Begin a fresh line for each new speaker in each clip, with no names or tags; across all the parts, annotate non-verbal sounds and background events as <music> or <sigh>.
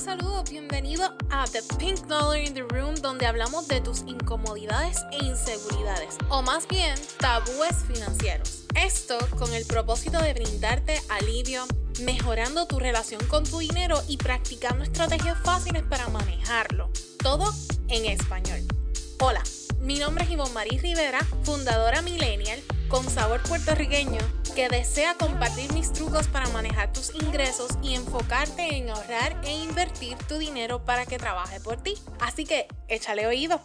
saludos, bienvenido a The Pink Dollar in the Room, donde hablamos de tus incomodidades e inseguridades, o más bien tabúes financieros. Esto con el propósito de brindarte alivio, mejorando tu relación con tu dinero y practicando estrategias fáciles para manejarlo. Todo en español. Hola, mi nombre es Ivonne Marie Rivera, fundadora Millennial, con sabor puertorriqueño que desea compartir mis trucos para manejar tus ingresos y enfocarte en ahorrar e invertir tu dinero para que trabaje por ti. Así que échale oído.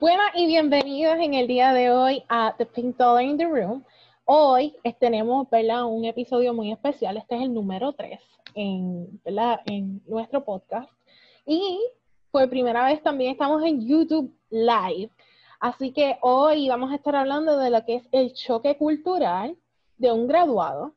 Buenas y bienvenidos en el día de hoy a The Pink Dollar in the Room. Hoy tenemos un episodio muy especial, este es el número 3 en, en nuestro podcast. Y por primera vez también estamos en YouTube Live. Así que hoy vamos a estar hablando de lo que es el choque cultural de un graduado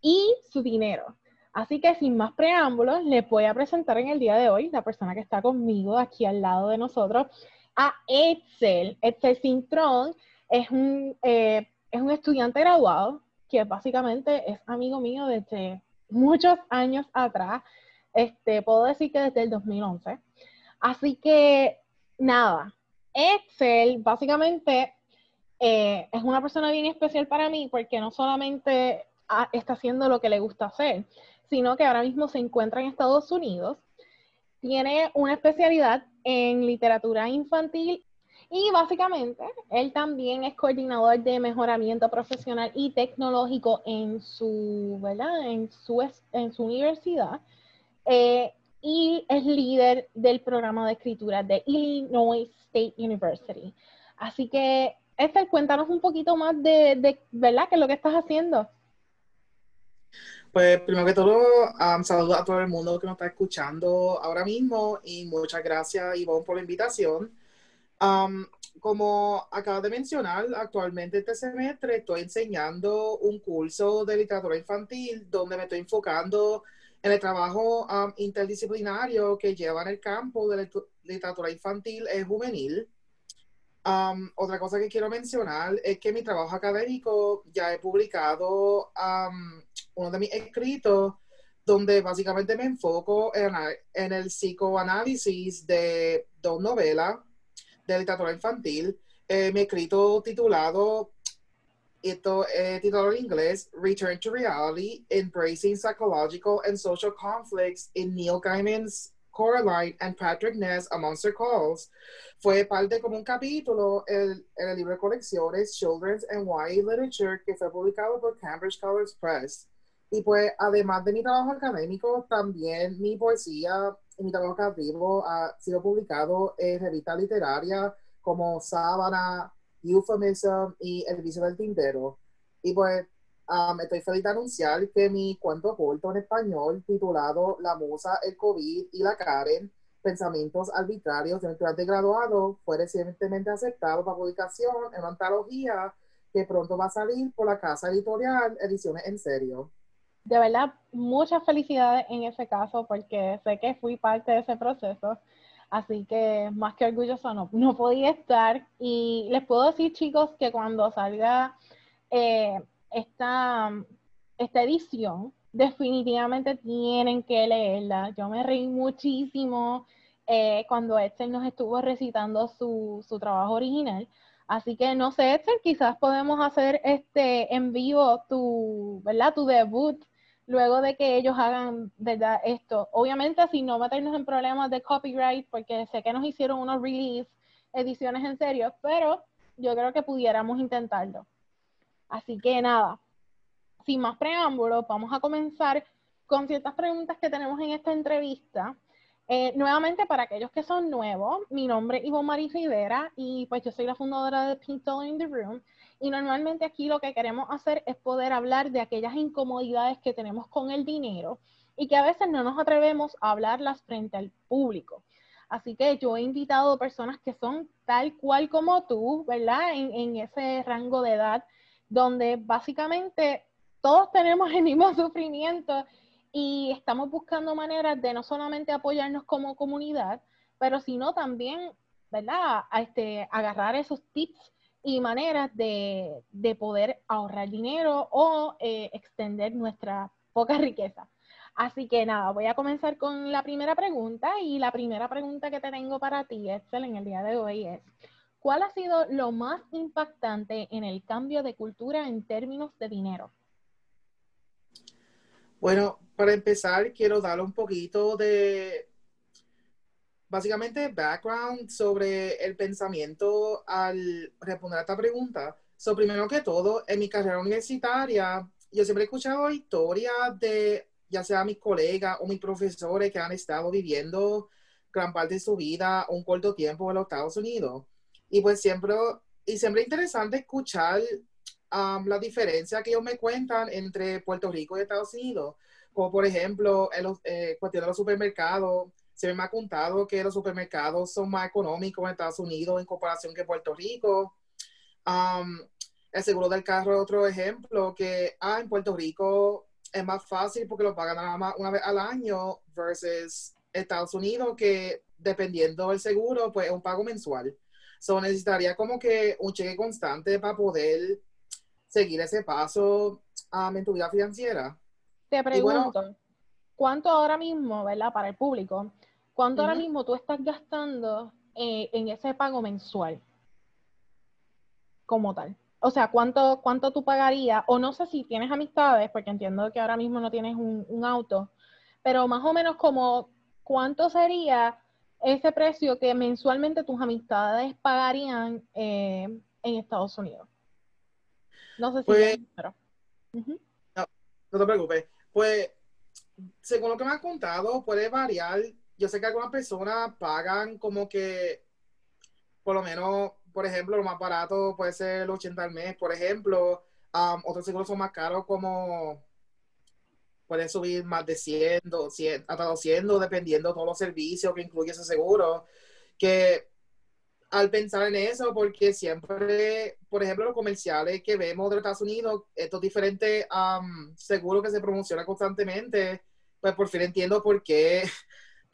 y su dinero. Así que sin más preámbulos, les voy a presentar en el día de hoy la persona que está conmigo aquí al lado de nosotros, a Edsel. Edsel Cintrón es un, eh, es un estudiante graduado que básicamente es amigo mío desde muchos años atrás. Este, puedo decir que desde el 2011. Así que nada, Excel básicamente eh, es una persona bien especial para mí porque no solamente ah, está haciendo lo que le gusta hacer, sino que ahora mismo se encuentra en Estados Unidos, tiene una especialidad en literatura infantil y básicamente él también es coordinador de mejoramiento profesional y tecnológico en su, ¿verdad? En su, en su universidad. Eh, y es líder del programa de escritura de Illinois State University. Así que, Esther, cuéntanos un poquito más de, ¿verdad?, qué es lo que estás haciendo.
Pues primero que todo, um, saludos a todo el mundo que nos está escuchando ahora mismo y muchas gracias, Ivonne, por la invitación. Um, como acabas de mencionar, actualmente este semestre estoy enseñando un curso de literatura infantil donde me estoy enfocando en el trabajo um, interdisciplinario que lleva en el campo de la literatura infantil y juvenil. Um, otra cosa que quiero mencionar es que mi trabajo académico ya he publicado um, uno de mis escritos donde básicamente me enfoco en, en el psicoanálisis de dos novelas de literatura infantil. Eh, mi escrito titulado esto eh, titulado en inglés Return to Reality, Embracing Psychological and Social Conflicts in Neil Gaiman's Coraline and Patrick Ness A Monster Calls. Fue parte como un capítulo en, el libro de colecciones Children's and YA Literature que fue publicado por Cambridge College Press. Y pues, además de mi trabajo académico, también mi poesía y mi trabajo creativo ha sido publicado en revistas literarias como Sábana, Euphemism y El vicio del tintero. Y pues um, estoy feliz de anunciar que mi cuento corto en español titulado La Musa, el COVID y la Karen, Pensamientos Arbitrarios de un estudiante graduado fue recientemente aceptado para publicación en una antología que pronto va a salir por la casa editorial Ediciones en Serio.
De verdad, muchas felicidades en ese caso porque sé que fui parte de ese proceso Así que más que orgulloso no, podía estar. Y les puedo decir, chicos, que cuando salga eh, esta, esta edición, definitivamente tienen que leerla. Yo me reí muchísimo eh, cuando Excel nos estuvo recitando su, su, trabajo original. Así que no sé, Excel, quizás podemos hacer este en vivo tu, ¿verdad? Tu debut luego de que ellos hagan verdad esto. Obviamente sin no meternos en problemas de copyright, porque sé que nos hicieron unos release ediciones en serio, pero yo creo que pudiéramos intentarlo. Así que nada, sin más preámbulos, vamos a comenzar con ciertas preguntas que tenemos en esta entrevista. Eh, nuevamente, para aquellos que son nuevos, mi nombre es Ivonne Marie Rivera y pues yo soy la fundadora de Pink Dollar in the Room. Y normalmente aquí lo que queremos hacer es poder hablar de aquellas incomodidades que tenemos con el dinero y que a veces no nos atrevemos a hablarlas frente al público. Así que yo he invitado personas que son tal cual como tú, ¿verdad? En, ese rango de edad, donde básicamente todos tenemos el mismo <laughs> sufrimiento y estamos buscando maneras de no solamente apoyarnos como comunidad, pero sino también, ¿verdad? A este, agarrar esos tips y maneras de, poder ahorrar dinero o eh, extender nuestra poca riqueza. Así que nada, voy a comenzar con la primera pregunta y la primera pregunta que te tengo para ti, Excel, en el día de hoy es, ¿cuál ha sido lo más impactante en el cambio de cultura en términos de dinero?
Bueno, para empezar, quiero dar un poquito de, básicamente, background sobre el pensamiento al responder a esta pregunta. So, primero que todo, en mi carrera universitaria, yo siempre he escuchado historias de ya sea mis colegas o mis profesores que han estado viviendo gran parte de su vida un corto tiempo en los Estados Unidos. Y pues siempre, y siempre es interesante escuchar um, la diferencia que ellos me cuentan entre Puerto Rico y Estados Unidos. Como por ejemplo, en los, eh, cuestión de los supermercados, se me ha contado que los supermercados son más económicos en Estados Unidos en comparación que Puerto Rico. Um, el seguro del carro es otro ejemplo, que ah, en Puerto Rico es más fácil porque lo pagan nada más una vez al año versus Estados Unidos que dependiendo del seguro, pues es un pago mensual. So necesitaría como que un cheque constante para poder seguir ese paso um, en tu vida financiera.
Te pregunto, ¿cuánto ahora mismo, verdad, para el público, cuánto ahora mismo tú estás gastando eh, en ese pago mensual como tal? o sea, ¿cuánto, cuánto tú pagarías? O no sé si tienes amistades, porque entiendo que ahora mismo no tienes un, auto, pero más o menos como cuánto sería ese precio que mensualmente tus amistades pagarían eh, en Estados Unidos. No sé si
pues, pero... no, no te preocupes. Pues, según lo que me has contado, puede variar. Yo sé que algunas personas pagan como que por lo menos por ejemplo, lo más barato puede ser el 80 al mes, por ejemplo. otros seguros son más caros como pueden subir más de 100, 200, hasta 200, dependiendo de todos los servicios que incluye ese seguro. Que al pensar en eso, porque siempre, por ejemplo, los comerciales que vemos de Estados Unidos, estos diferentes seguros que se promocionan constantemente, pues por fin entiendo por qué,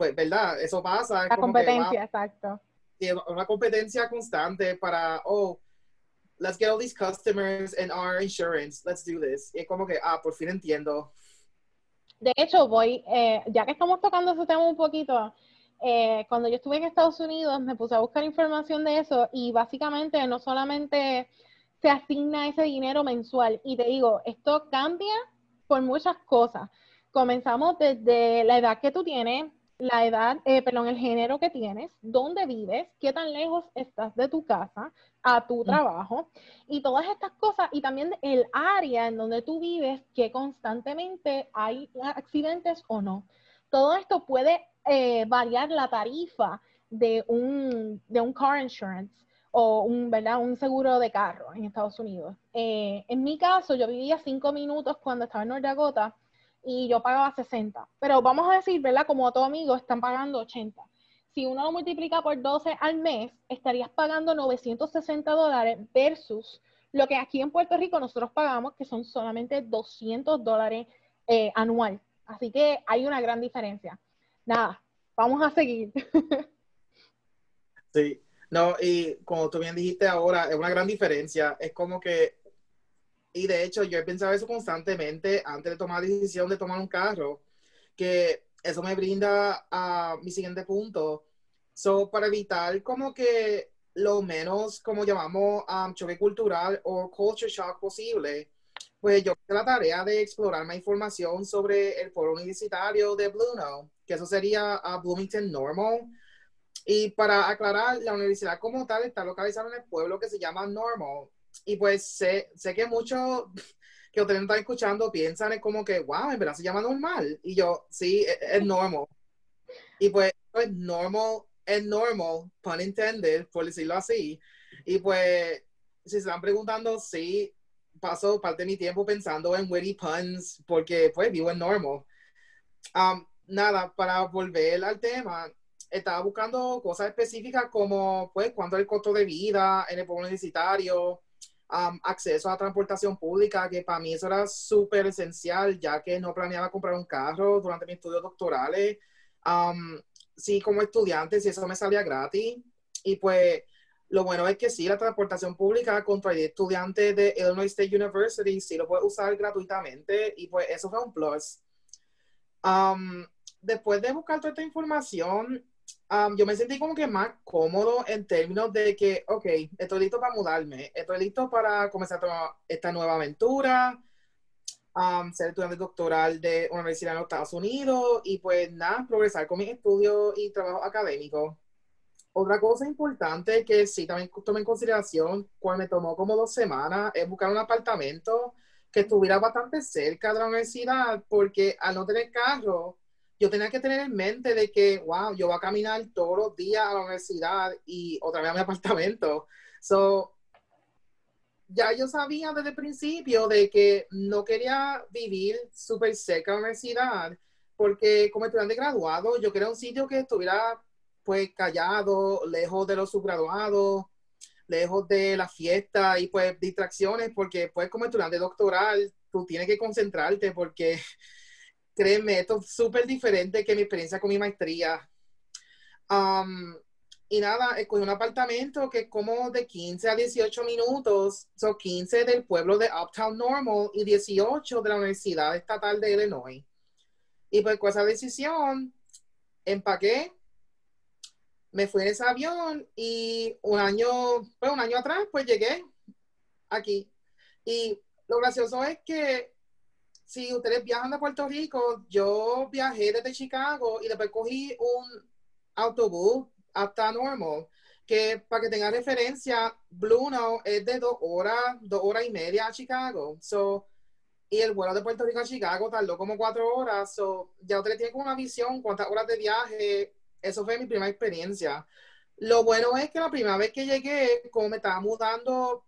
pues, ¿verdad? Eso pasa.
La competencia, exacto
una competencia constante para, oh, let's get all these customers and our insurance, let's do this. Y es como que, ah, por fin entiendo.
De hecho, voy, eh, ya que estamos tocando ese tema un poquito, eh, cuando yo estuve en Estados Unidos me puse a buscar información de eso y básicamente no solamente se asigna ese dinero mensual, y te digo, esto cambia por muchas cosas. Comenzamos desde la edad que tú tienes, la edad, eh, perdón, el género que tienes, dónde vives, qué tan lejos estás de tu casa a tu trabajo y todas estas cosas y también el área en donde tú vives, que constantemente hay accidentes o no. Todo esto puede eh, variar la tarifa de un, de un car insurance o un, ¿verdad? un seguro de carro en Estados Unidos. Eh, en mi caso, yo vivía cinco minutos cuando estaba en North Dakota y yo pagaba 60. Pero vamos a decir, ¿verdad? Como todo amigo, están pagando 80. Si uno lo multiplica por 12 al mes, estarías pagando 960 dólares versus lo que aquí en Puerto Rico nosotros pagamos, que son solamente 200 dólares eh, anual. Así que hay una gran diferencia. Nada, vamos a seguir. <laughs>
Sí, no, y como tú bien dijiste ahora, es una gran diferencia. Es como que y de hecho, yo he pensado eso constantemente antes de tomar la decisión de tomar un carro, que eso me brinda a mi siguiente punto. So, para evitar como que lo menos, como llamamos, um, choque cultural o culture shock posible, pues yo hice la tarea de explorar más información sobre el foro universitario de Bluno, que eso sería a Bloomington Normal. Y para aclarar, la universidad como tal está localizada en el pueblo que se llama Normal, y pues sé, sé que muchos <laughs> que ustedes están escuchando piensan es como que, wow, en verdad se llama normal. Y yo, sí, e, e, es, normal. Y pues es normal, es normal, pun intended, por decirlo así. Y pues, si se están preguntando, sí, paso parte de mi tiempo pensando en witty puns, porque pues vivo en normal. Um, nada, para volver al tema, estaba buscando cosas específicas como, pues, cuánto es el costo de vida en el pueblo universitario, acceso a transportación pública, que para mí eso era súper esencial, ya que no planeaba comprar un carro durante mis estudios doctorales. sí, como estudiante, si eso me salía gratis. Y pues lo bueno es que sí, la transportación pública contra el estudiante de Illinois State University sí lo puede usar gratuitamente y pues eso fue un plus. Um, después de buscar toda esta información, um, yo me sentí como que más cómodo en términos de que, ok, estoy listo para mudarme, estoy listo para comenzar esta nueva aventura, um, ser estudiante doctoral de una universidad en los Estados Unidos y pues nada, progresar con mis estudios y trabajo académico. Otra cosa importante que sí también tomé en consideración, cuando me tomó como dos semanas, es buscar un apartamento que estuviera bastante cerca de la universidad, porque al no tener carro, yo tenía que tener en mente de que, wow, yo voy a caminar todos los días a la universidad y otra vez a mi <laughs> apartamento. So, ya yo sabía desde el principio de que no quería vivir súper cerca de la universidad, porque como estudiante graduado, yo quería un sitio que estuviera pues callado, lejos de los subgraduados, lejos de la fiesta y pues distracciones, porque pues como estudiante doctoral, tú tienes que concentrarte porque créeme, esto es súper diferente que mi experiencia con mi maestría. Y nada, escogí un apartamento que es como de 15 a 18 minutos, son 15 del pueblo de Uptown Normal y 18 de la Universidad Estatal de Illinois. Y pues con esa decisión, empaqué, me fui en ese avión y un año, pues un año atrás, pues llegué aquí. Y lo gracioso es que si ustedes viajan a Puerto Rico, yo viajé desde Chicago y después cogí un autobús hasta Normal, que para que tengan referencia, Blue es de dos horas, dos horas y media a Chicago. So, y el vuelo de Puerto Rico a Chicago tardó como cuatro horas. So, ya ustedes tienen una visión cuántas horas de viaje. Eso fue mi primera experiencia. Lo bueno es que la primera vez que llegué, como me estaba mudando, o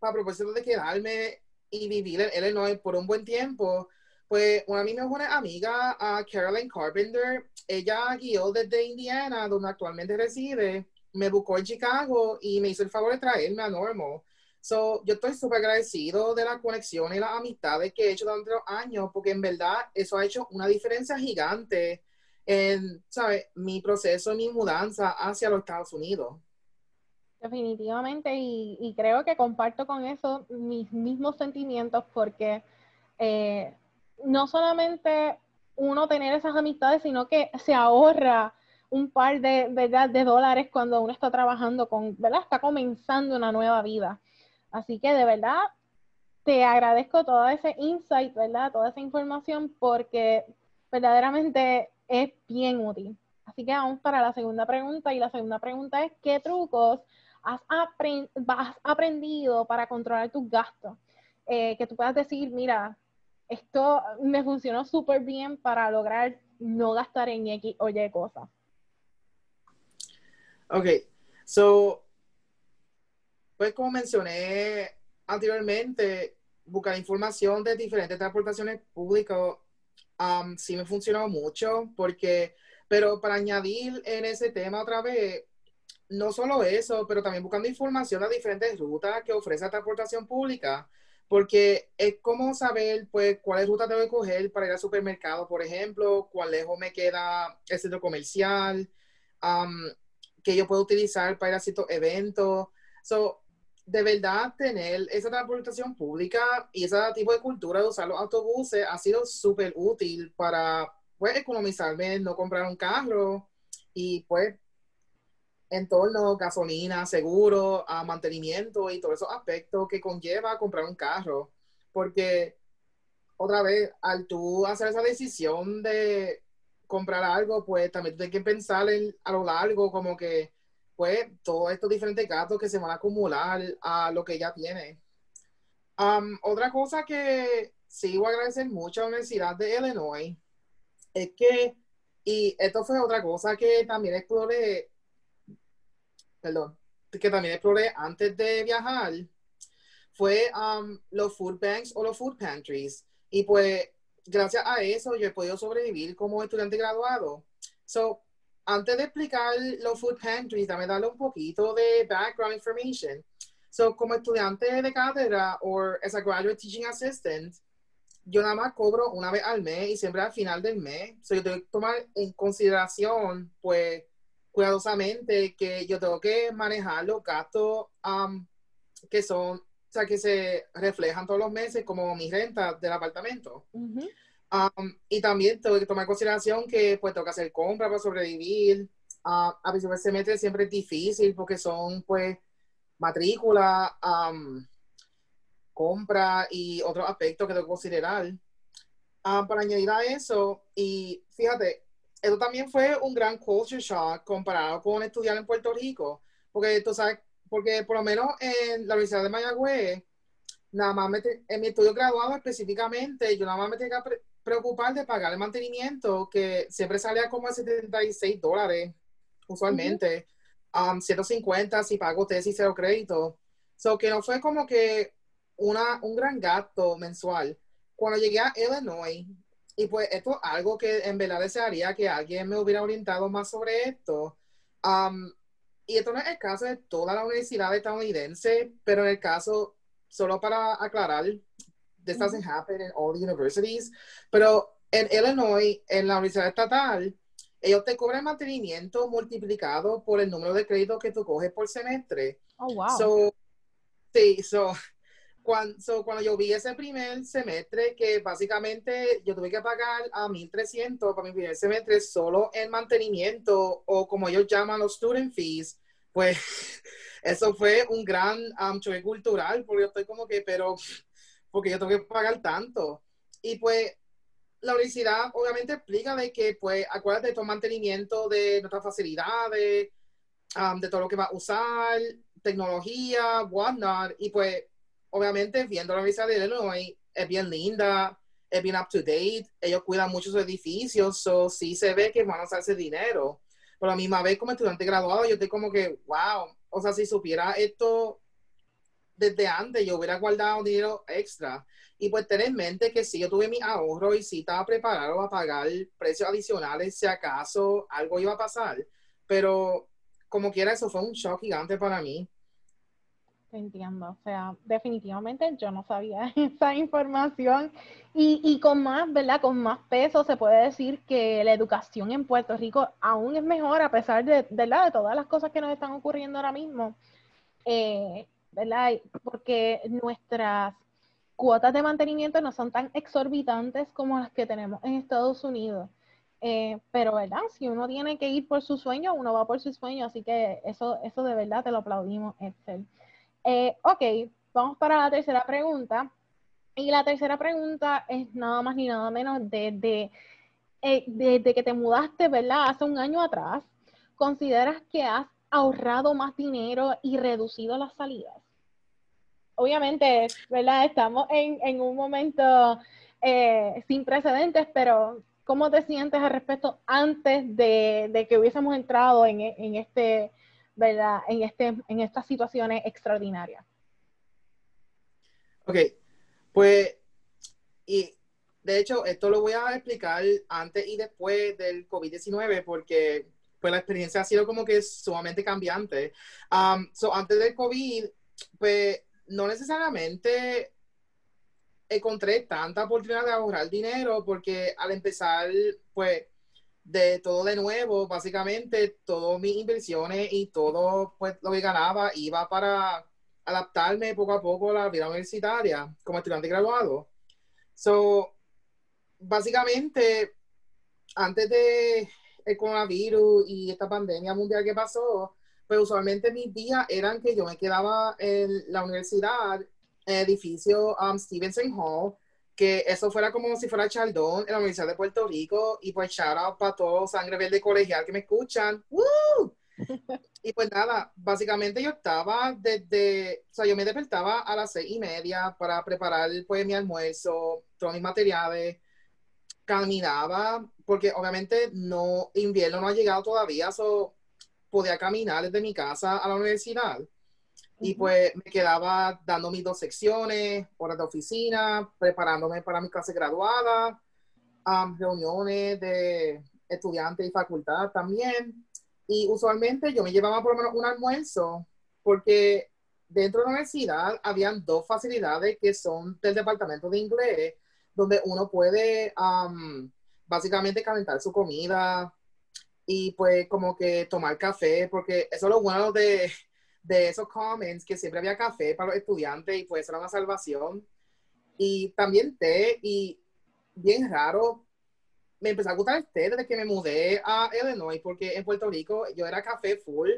para propósito de quedarme y vivir en Illinois por un buen tiempo, pues una de mis mejores amigas, uh, Caroline Carpenter, ella guió desde Indiana, donde actualmente reside, me buscó en Chicago y me hizo el favor de traerme a Normal. So, yo estoy súper agradecido de la conexión y las amistades que he hecho durante los años, porque en verdad eso ha hecho una diferencia gigante en, ¿sabes? Mi proceso, mi mudanza hacia los Estados Unidos.
Definitivamente, y, creo que comparto con eso mis mismos sentimientos porque eh, no solamente uno tener esas amistades, sino que se ahorra un par de, de, dólares cuando uno está trabajando con, ¿verdad? Está comenzando una nueva vida. Así que de verdad te agradezco todo ese insight, ¿verdad? Toda esa información porque verdaderamente es bien útil. Así que vamos para la segunda pregunta y la segunda pregunta es, ¿qué trucos has, aprendido para controlar tus gastos? Eh, que tú puedas decir, mira, esto me funcionó súper bien para lograr no gastar en X o Y cosas.
Ok, so, pues como mencioné anteriormente, buscar información de diferentes transportaciones públicas um, sí me funcionó mucho porque, pero para añadir en ese tema otra vez, no solo eso, pero también buscando información de diferentes rutas que ofrece la transportación pública, porque es como saber, pues, cuál ruta tengo que coger para ir al supermercado, por ejemplo, cuál lejos me queda el centro comercial, que yo puedo utilizar para ir a ciertos eventos. So, de verdad, tener esa transportación pública y ese tipo de cultura de usar los autobuses ha sido súper útil para, pues, economizarme, no comprar un carro y, pues, en torno a gasolina, seguro, a mantenimiento y todos esos aspectos que conlleva comprar un carro. Porque, otra vez, al tú hacer esa decisión de comprar algo, pues también tienes que pensar en, a lo largo como que, pues, todos estos diferentes gastos que se van a acumular a lo que ya tiene. otra cosa que sí voy a agradecer mucho a la Universidad de Illinois es que, y esto fue otra cosa que también exploré perdón, que también exploré antes de viajar, fue um, los food banks o los food pantries. Y pues, gracias a eso, yo he podido sobrevivir como estudiante graduado. So, antes de explicar los food pantries, dame darle un poquito de background information. So, como estudiante de cátedra o as a graduate teaching assistant, yo nada más cobro una vez al mes y siempre al final del mes. So, yo tengo que tomar en consideración, pues, cuidadosamente que yo tengo que manejar los gastos que son, o sea, que se reflejan todos los meses como mi renta del apartamento. Um, y también tengo que tomar en consideración que pues tengo que hacer compras para sobrevivir. Uh, a veces el semestre siempre es difícil porque son pues matrícula, um, compra y otros aspectos que tengo que considerar. Um, para añadir a eso, y fíjate, eso también fue un gran culture shock comparado con estudiar en Puerto Rico, porque tú sabes, porque por lo menos en la Universidad de Mayagüez, nada más en mi estudio graduado específicamente, yo nada más me tenía que preocupar de pagar el mantenimiento, que siempre salía como a 76 dólares, usualmente, 150 um, si pago tesis cero crédito. So que no fue como que una, un gran gasto mensual. Cuando llegué a Illinois, y pues esto es algo que en verdad desearía que alguien me hubiera orientado más sobre esto. Um, y esto no es el caso de toda la universidad estadounidense, pero en el caso, solo para aclarar, this doesn't happen in all the universities, pero en Illinois, en la universidad estatal, ellos te cobran mantenimiento multiplicado por el número de créditos que tú coges por semestre.
Oh, wow.
So, sí, so, cuando, so, cuando yo vi ese primer semestre, que básicamente yo tuve que pagar a 1.300 para mi primer semestre solo en mantenimiento o como ellos llaman los student fees, pues <laughs> eso fue un gran um, choque cultural, porque yo estoy como que, pero <laughs> porque yo tengo que pagar tanto. Y pues la universidad obviamente explica de que, pues, acuérdate de todo mantenimiento de nuestras facilidades, um, de todo lo que va a usar, tecnología, whatnot, y pues, obviamente, viendo la Universidad de Illinois, es bien linda, es bien up to date, ellos cuidan mucho sus edificios, so sí se ve que van a usarse dinero. Pero a la misma vez, como estudiante graduado, yo estoy como que, wow, o sea, si supiera esto desde antes yo hubiera guardado dinero extra. Y pues tener en mente que si yo tuve mi ahorro y si estaba preparado a pagar precios adicionales si acaso algo iba a pasar. Pero como quiera, eso fue un shock gigante para mí.
Entiendo, o sea, definitivamente yo no sabía <laughs> esa información y, y, con más, ¿verdad? Con más peso se puede decir que la educación en Puerto Rico aún es mejor a pesar de, ¿verdad? de todas las cosas que nos están ocurriendo ahora mismo. Eh, ¿verdad? Porque nuestras cuotas de mantenimiento no son tan exorbitantes como las que tenemos en Estados Unidos. Eh, pero, ¿verdad? Si uno tiene que ir por su sueño, uno va por su sueño, así que eso, eso de verdad te lo aplaudimos, Excel. Eh, ok, vamos para la tercera pregunta. Y la tercera pregunta es nada más ni nada menos desde de, de, de, que te mudaste, ¿verdad? Hace un año atrás, ¿consideras que has ahorrado más dinero y reducido las salidas? obviamente, ¿verdad? Estamos en, un momento eh, sin precedentes, pero ¿cómo te sientes al respecto antes de, que hubiésemos entrado en, este, ¿verdad? En, este, en estas situaciones extraordinarias?
Ok, pues, y de hecho, esto lo voy a explicar antes y después del COVID-19 porque pues la experiencia ha sido como que sumamente cambiante. Um, so, antes del COVID, pues no necesariamente encontré tanta oportunidad de ahorrar dinero porque al empezar, pues, de todo de nuevo, básicamente, todas mis inversiones y todo pues, lo que ganaba iba para adaptarme poco a poco a la vida universitaria como estudiante graduado. So, básicamente, antes de el coronavirus y esta pandemia mundial que pasó, pues usualmente mis días eran que yo me quedaba en la universidad, en el edificio um, Stevenson Hall, que eso fuera como si fuera Chaldón en la Universidad de Puerto Rico, y pues shout out para todos sangre verde colegial que me escuchan. y pues nada, básicamente yo estaba desde, o sea, yo me despertaba a las seis y media para preparar pues mi almuerzo, todos mis materiales, caminaba, porque obviamente no, invierno no ha llegado todavía, so podía caminar desde mi casa a la universidad. Y pues me quedaba dando mis dos secciones, horas de oficina, preparándome para mi clase graduada, reuniones de estudiantes y facultad también. Y usualmente yo me llevaba por lo menos un almuerzo, porque dentro de la universidad habían dos facilidades que son del departamento de inglés, donde uno puede básicamente calentar su comida, y pues como que tomar café, porque eso es lo bueno de, de esos comments, que siempre había café para los estudiantes y pues era una salvación. Y también té y bien raro. Me empezó a gustar el té desde que me mudé a Illinois, porque en Puerto Rico yo era café full,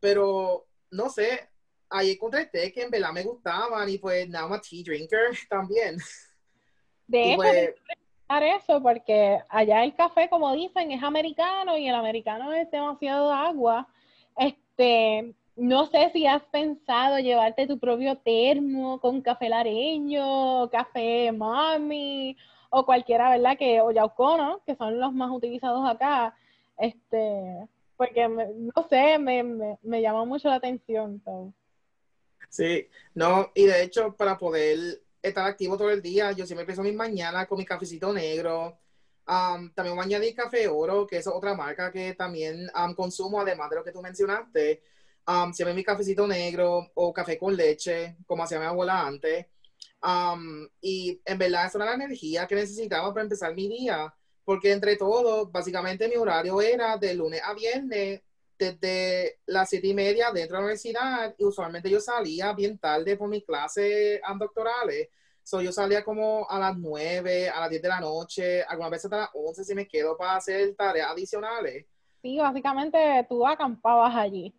pero no sé, ahí encontré té que en verdad me gustaban y pues now I'm a tea drinker <laughs> también.
De hecho, pues, eso porque allá el café, como dicen, es americano y el americano es demasiado agua. Este, no sé si has pensado llevarte tu propio termo con café lareño, café mami o cualquiera, ¿verdad? Que, o yaucono, que son los más utilizados acá. Este, porque no sé, me, me, me llama mucho la atención.
Sí, no, y de hecho, para poder estar activo todo el día, yo siempre empiezo mis mañanas con mi cafecito negro. también voy a café oro, que es otra marca que también consumo, además de lo que tú mencionaste. Siempre mi cafecito negro o café con leche, como hacía mi abuela antes. y en verdad, esa era la energía que necesitaba para empezar mi día, porque entre todo, básicamente mi horario era de lunes a viernes desde las siete y media dentro de la universidad y usualmente yo salía bien tarde por mis clases doctorales. So, yo salía como a las nueve, a las diez de la noche, algunas veces hasta las once si me quedo para hacer tareas adicionales.
Sí, básicamente tú acampabas allí.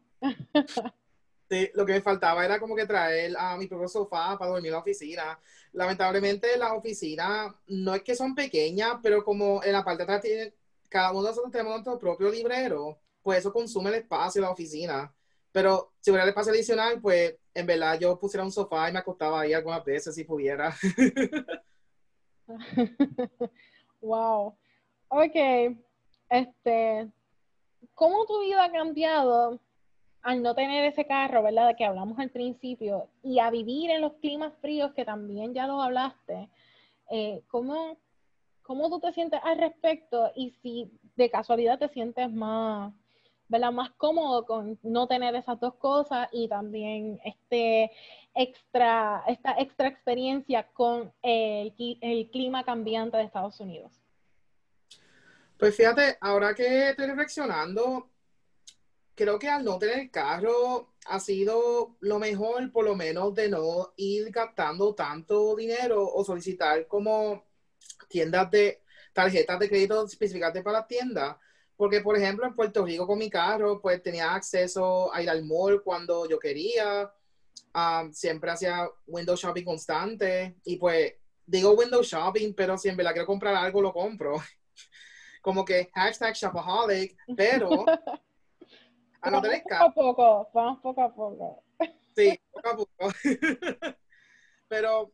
Sí, lo que me faltaba era como que traer a mi propio sofá para dormir en la oficina. Lamentablemente las oficinas no es que son pequeñas, pero como en la parte de atrás tiene, cada uno de nosotros tenemos nuestro propio librero pues eso consume el espacio de la oficina. Pero si hubiera el espacio adicional, pues en verdad yo pusiera un sofá y me acostaba ahí algunas veces si pudiera. <laughs>
wow. Ok. Este, ¿cómo tu vida ha cambiado al no tener ese carro, verdad, de que hablamos al principio, y a vivir en los climas fríos que también ya lo hablaste? Eh, ¿cómo, ¿Cómo tú te sientes al respecto? Y si de casualidad te sientes más ¿verdad? Más cómodo con no tener esas dos cosas y también este extra, esta extra experiencia con el, el clima cambiante de Estados Unidos.
Pues fíjate, ahora que estoy reflexionando, creo que al no tener carro ha sido lo mejor, por lo menos, de no ir gastando tanto dinero o solicitar como tiendas de tarjetas de crédito específicamente para las tiendas porque, por ejemplo, en Puerto Rico con mi carro, pues tenía acceso a ir al mall cuando yo quería. Um, siempre hacía window shopping constante. Y pues digo window shopping, pero si en verdad quiero comprar algo, lo compro. <laughs> Como que hashtag shopaholic, pero <laughs>
a no tener carro. Poco a poco, vamos poco a poco.
Sí, poco a poco. <laughs> pero,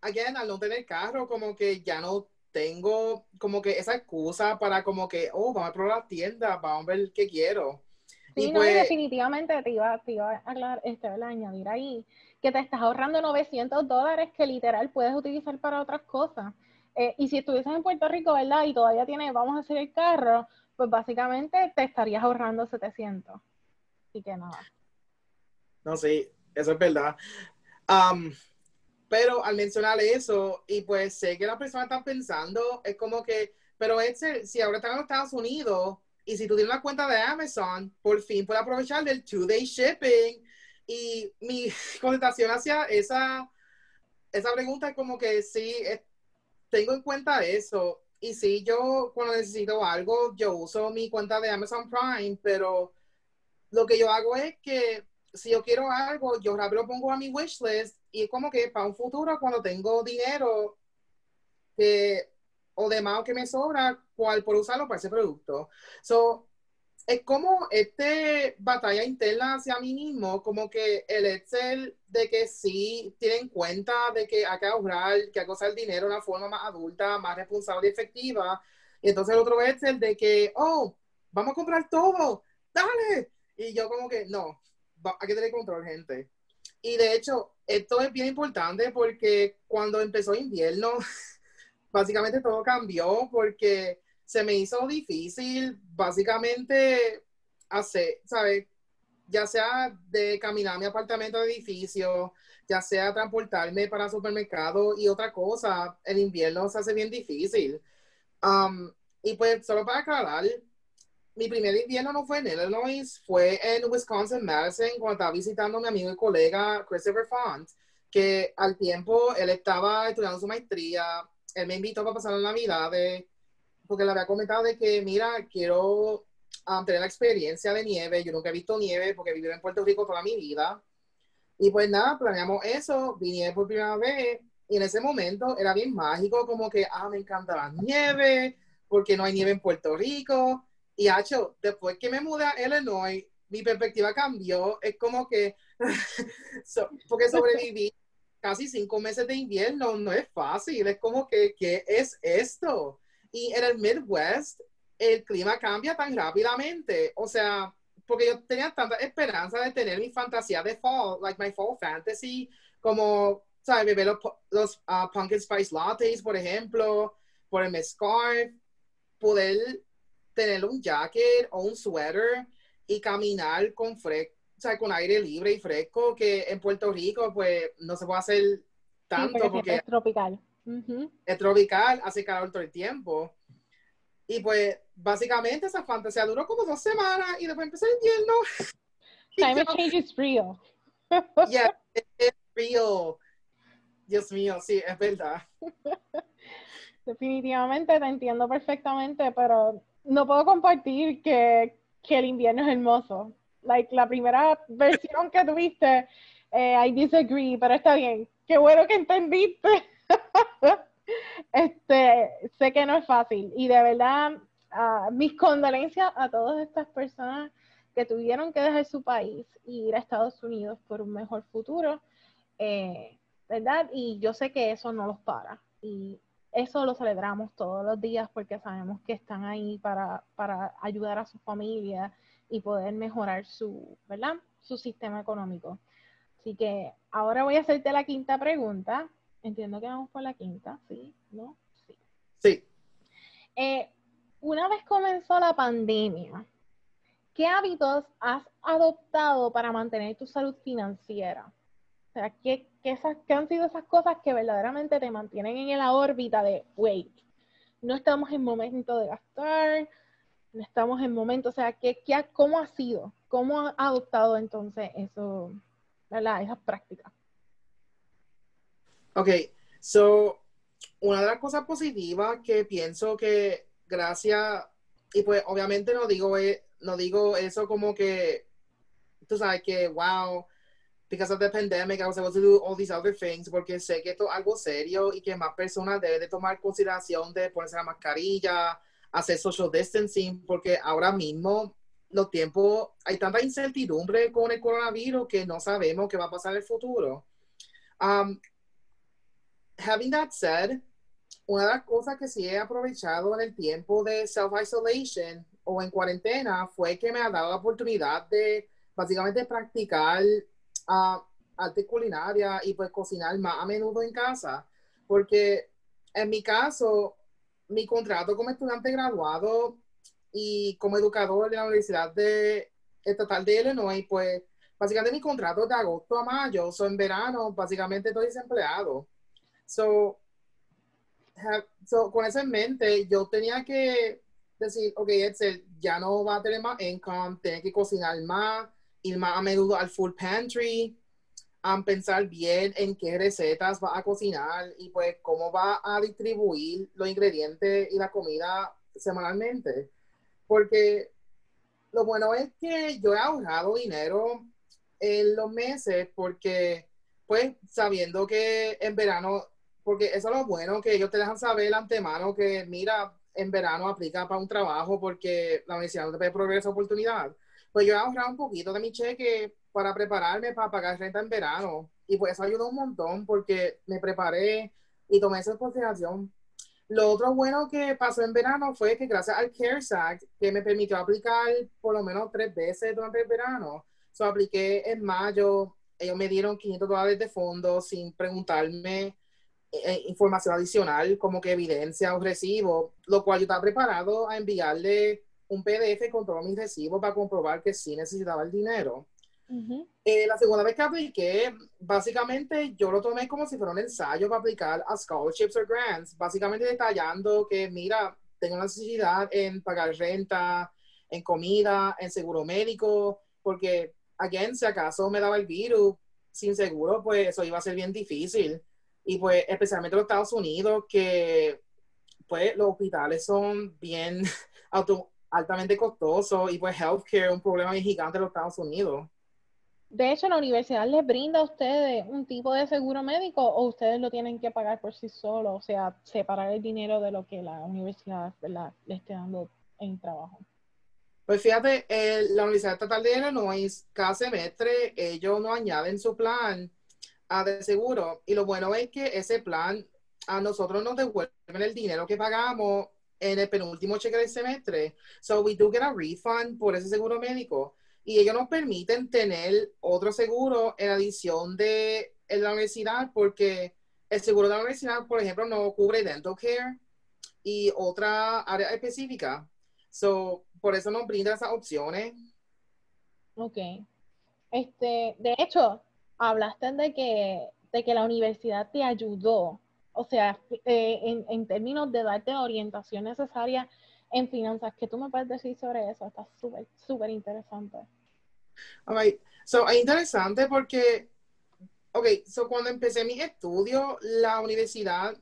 again, al no tener carro, como que ya no tengo como que esa excusa para como que, oh, vamos a probar la tienda, vamos a ver qué quiero.
Sí, y no, pues definitivamente te iba, te iba a aclarar, este, a añadir ahí que te estás ahorrando 900 dólares que literal puedes utilizar para otras cosas. Eh, y si estuvieses en Puerto Rico, ¿verdad? Y todavía tienes, vamos a hacer el carro, pues básicamente te estarías ahorrando 700. Así que nada.
No, sí, eso es verdad. Pero al mencionar eso, y pues sé que las personas están pensando, es como que, pero este, si ahora están en los Estados Unidos y si tú tienes una cuenta de Amazon, por fin puedes aprovechar del two-day shipping. Y mi <laughs> contestación hacia esa, esa pregunta es como que sí, tengo en cuenta eso. Y sí, yo cuando necesito algo, yo uso mi cuenta de Amazon Prime, pero lo que yo hago es que si yo quiero algo, yo rápido lo pongo a mi wishlist y es como que para un futuro, cuando tengo dinero que, o demás que me sobra, cual por usarlo para ese producto. So, es como este batalla interna hacia mí mismo, como que el Excel de que sí tiene en cuenta de que hay que ahorrar, que hay que usar el dinero de una forma más adulta, más responsable y efectiva. Y entonces el otro Excel de que, oh, vamos a comprar todo, dale. Y yo como que, no, hay que tener control, gente. Y de hecho, esto es bien importante porque cuando empezó invierno, <laughs> básicamente todo cambió porque se me hizo difícil, básicamente, hacer, ¿sabes? Ya sea de caminar mi apartamento de edificio, ya sea transportarme para supermercado y otra cosa, el invierno se hace bien difícil. Um, y pues, solo para aclarar, mi primer invierno no fue en Illinois, fue en Wisconsin, Madison, cuando estaba visitando a mi amigo y colega Christopher Font, que al tiempo él estaba estudiando su maestría él me invitó para pasar la Navidad, porque le había comentado de que, mira, quiero um, tener la experiencia de nieve. Yo nunca he visto nieve porque he vivido en Puerto Rico toda mi vida. Y pues nada, planeamos eso, vine por primera vez y en ese momento era bien mágico, como que, ah, me encanta la nieve, porque no hay nieve en Puerto Rico. Y, hecho, después que me mudé a Illinois, mi perspectiva cambió. Es como que, <laughs> porque sobreviví casi cinco meses de invierno no es fácil. Es como que, ¿qué es esto? Y en el Midwest, el clima cambia tan rápidamente. O sea, porque yo tenía tanta esperanza de tener mi fantasía de fall, like my fall fantasy, como, ¿sabes? Beber los, los uh, pumpkin spice lattes, por ejemplo, ponerme scarf, poder tener un jacket o un sweater y caminar con fresco, sea, con aire libre y fresco, que en Puerto Rico, pues, no se puede hacer tanto porque
es tropical.
Es tropical, hace calor todo el tiempo. Y pues, básicamente esa fantasía duró como dos semanas y después empezó el invierno. <laughs>
Climate change is real. <laughs>
yeah, it's real. Dios mío, sí, es verdad. <laughs>
Definitivamente te entiendo perfectamente, pero no puedo compartir que, que, el invierno es hermoso. Like, la primera versión que tuviste, eh, I disagree, pero está bien. Qué bueno que entendiste. <laughs> este, sé que no es fácil y de verdad, uh, mis condolencias a todas estas personas que tuvieron que dejar su país y ir a Estados Unidos por un mejor futuro, eh, ¿verdad? Y yo sé que eso no los para. Y eso lo celebramos todos los días porque sabemos que están ahí para, para ayudar a su familia y poder mejorar su, ¿verdad? su sistema económico. Así que ahora voy a hacerte la quinta pregunta. Entiendo que vamos por la quinta, ¿sí? ¿No? Sí.
Sí.
Eh, una vez comenzó la pandemia, ¿qué hábitos has adoptado para mantener tu salud financiera? O sea, ¿qué, esas, han sido esas cosas que verdaderamente te mantienen en la órbita de, wait, no estamos en momento de gastar, no estamos en momento, o sea, ¿qué, qué, ¿cómo ha sido? ¿Cómo ha adoptado entonces eso, ¿verdad? esas prácticas?
Ok, so, una de las cosas positivas que pienso que gracias, y pues obviamente no digo, eh, no digo eso como que, tú sabes que, wow, because of the pandemic, I was able to do all these other things, porque sé que esto es algo serio y que más personas deben de tomar consideración de ponerse la mascarilla, hacer social distancing, porque ahora mismo los tiempos, hay tanta incertidumbre con el coronavirus que no sabemos qué va a pasar en el futuro. Um, having that said, una de las cosas que sí he aprovechado en el tiempo de self-isolation o en cuarentena fue que me ha dado la oportunidad de básicamente practicar a arte culinaria y pues cocinar más a menudo en casa, porque en mi caso, mi contrato como estudiante graduado y como educador de la Universidad Estatal de Illinois, pues básicamente mi contrato de agosto a mayo, o en verano básicamente estoy desempleado. So, so, con eso en mente, yo tenía que decir, ok, Excel ya no va a tener más income, tiene que cocinar más, ir más a menudo al full pantry, a pensar bien en qué recetas va a cocinar y pues cómo va a distribuir los ingredientes y la comida semanalmente. Porque lo bueno es que yo he ahorrado dinero en los meses porque pues sabiendo que en verano, porque eso es lo bueno, que ellos te dejan saber antemano que mira, en verano aplica para un trabajo porque la universidad no te puede proveer esa oportunidad pues yo he ahorrado un poquito de mi cheque para prepararme para pagar renta en verano. Y pues eso ayudó un montón porque me preparé y tomé esa consideración. Lo otro bueno que pasó en verano fue que gracias al CARES Act, que me permitió aplicar por lo menos tres veces durante el verano, so apliqué en mayo, ellos me dieron 500 dólares de fondos sin preguntarme eh, información adicional como que evidencia o recibo, lo cual yo estaba preparado a enviarle un PDF con todos mis recibos para comprobar que sí necesitaba el dinero. Eh, la segunda vez que apliqué, básicamente yo lo tomé como si fuera un ensayo para aplicar a scholarships o grants, básicamente detallando que, mira, tengo necesidad en pagar renta, en comida, en seguro médico, porque, again, si acaso me daba el virus sin seguro, pues eso iba a ser bien difícil. Y pues especialmente los Estados Unidos, que pues los hospitales son bien <laughs> altamente costosos y pues healthcare es un problema gigante en los Estados Unidos.
De hecho, la universidad les brinda a ustedes un tipo de seguro médico o ustedes lo tienen que pagar por sí solos, o sea, separar el dinero de lo que la universidad le esté dando en trabajo.
Pues fíjate, la Universidad Estatal de Illinois, cada semestre ellos no añaden su plan a de seguro y lo bueno es que ese plan a nosotros nos devuelven el dinero que pagamos en el penúltimo cheque del semestre. So we do get a refund por ese seguro médico y ellos nos permiten tener otro seguro en adición de la universidad porque el seguro de la universidad, por ejemplo, no cubre dental care y otra área específica. So, por eso nos brinda esas opciones.
Ok. Este, de hecho, hablaste de que, de que la universidad te ayudó, o sea, eh, en, en términos de darte la orientación necesaria en finanzas. ¿Qué tú me puedes decir sobre eso? Está súper, súper interesante.
Ok, so, es interesante porque, ok, so cuando empecé mi estudio, la universidad,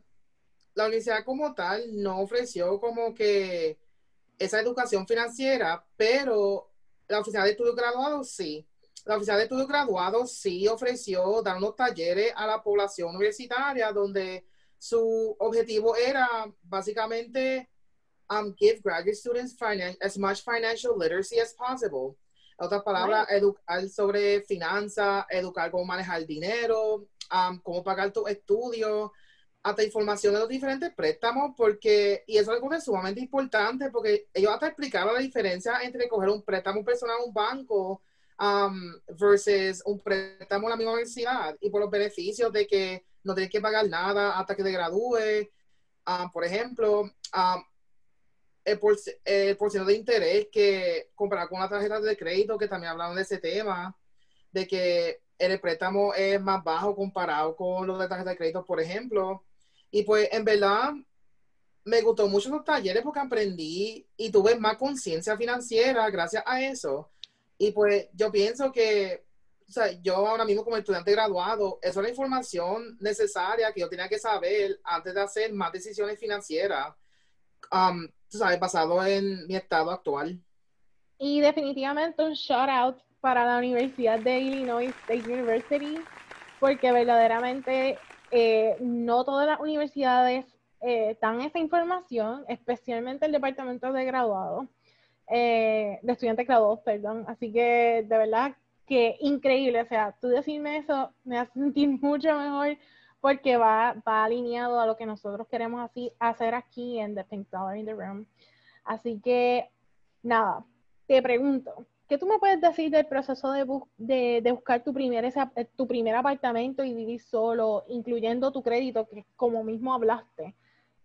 la universidad como tal no ofreció como que esa educación financiera, pero la oficina de estudios graduados sí. La oficina de estudios graduados sí ofreció dar unos talleres a la población universitaria donde su objetivo era básicamente um, give graduate students as much financial literacy as possible. En otras palabras, educar sobre finanzas, educar cómo manejar dinero, um, cómo pagar tus estudios, hasta información de los diferentes préstamos, porque, y eso es algo sumamente importante, porque ellos hasta explicaron la diferencia entre coger un préstamo personal a un banco um, versus un préstamo a la misma universidad, y por los beneficios de que no tienes que pagar nada hasta que te gradúes. Um, por ejemplo, um, el, por, el porcentaje de interés que comparado con la tarjeta de crédito, que también hablaron de ese tema, de que el préstamo es más bajo comparado con los de tarjeta de crédito, por ejemplo. Y pues en verdad me gustó mucho los talleres porque aprendí y tuve más conciencia financiera gracias a eso. Y pues yo pienso que, o sea, yo ahora mismo como estudiante graduado, eso es la información necesaria que yo tenía que saber antes de hacer más decisiones financieras, um, tú sabes, basado en mi estado actual.
Y definitivamente un shout out para la Universidad de Illinois State University, porque verdaderamente eh, no todas las universidades eh, dan esa información, especialmente el departamento de graduados, eh, de estudiantes graduados, perdón. Así que de verdad que increíble, o sea, tú decirme eso me hace sentir <laughs> mucho mejor porque va, va alineado a lo que nosotros queremos así, hacer aquí en The Pink Dollar in the Room. Así que, nada, te pregunto, ¿Qué tú me puedes decir del proceso de, de, buscar tu primer, eh, tu primer apartamento y vivir solo, incluyendo tu crédito, que como mismo hablaste?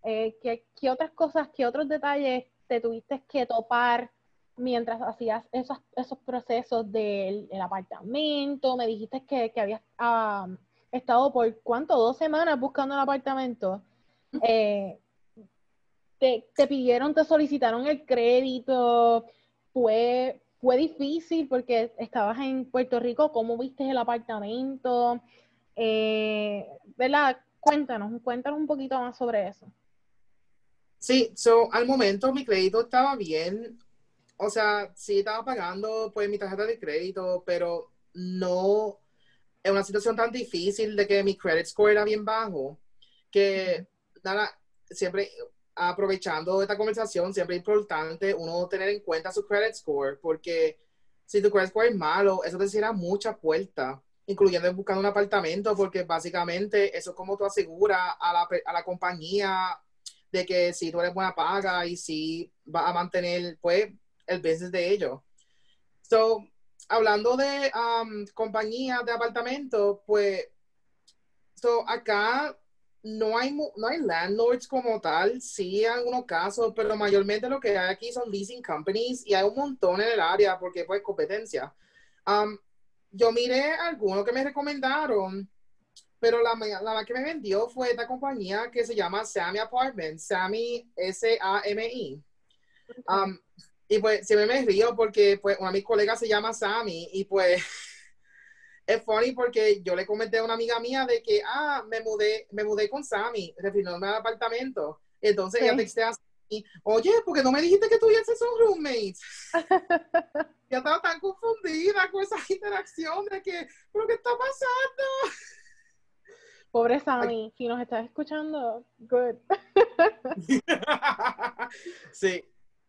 Eh, ¿qué, ¿qué, otras cosas, qué otros detalles te tuviste que topar mientras hacías esos, esos procesos del, apartamento? Me dijiste que, que habías ah, estado por cuánto, dos semanas buscando el apartamento. Eh, te, te pidieron, te solicitaron el crédito, fue fue difícil porque estabas en Puerto Rico, ¿cómo viste el apartamento? Eh, ¿Verdad? Cuéntanos, cuéntanos un poquito más sobre eso.
Sí, so, al momento mi crédito estaba bien, o sea, sí estaba pagando pues mi tarjeta de crédito, pero no en una situación tan difícil de que mi credit score era bien bajo, que nada, siempre aprovechando esta conversación, siempre es importante uno tener en cuenta su credit score, porque si tu credit score es malo, eso te cierra muchas puertas, incluyendo buscando un apartamento, porque básicamente eso es como tú aseguras a la, a la compañía de que si tú eres buena paga y si va a mantener pues el business de ellos. So, hablando de um, compañías de apartamentos, pues so acá no hay, no hay landlords como tal, sí en algunos casos, pero mayormente lo que hay aquí son leasing companies y hay un montón en el área porque pues competencia. Um, yo miré algunos que me recomendaron, pero la, la que me vendió fue esta compañía que se llama Sammy Apartments, Sammy S-A-M-I. Um, y pues siempre me río porque pues una de mis colegas se llama Sammy y pues <laughs> es funny porque yo le comenté a una amiga mía de que, ah, me mudé, me mudé con Sammy, refiriéndome al apartamento. Entonces ella textea así, oye, porque no me dijiste que tú y él son roommates? <laughs> ya estaba tan confundida con esa interacción de que, ¿pero qué está pasando?
Pobre Sammy, si nos estás escuchando, good. <laughs>
sí,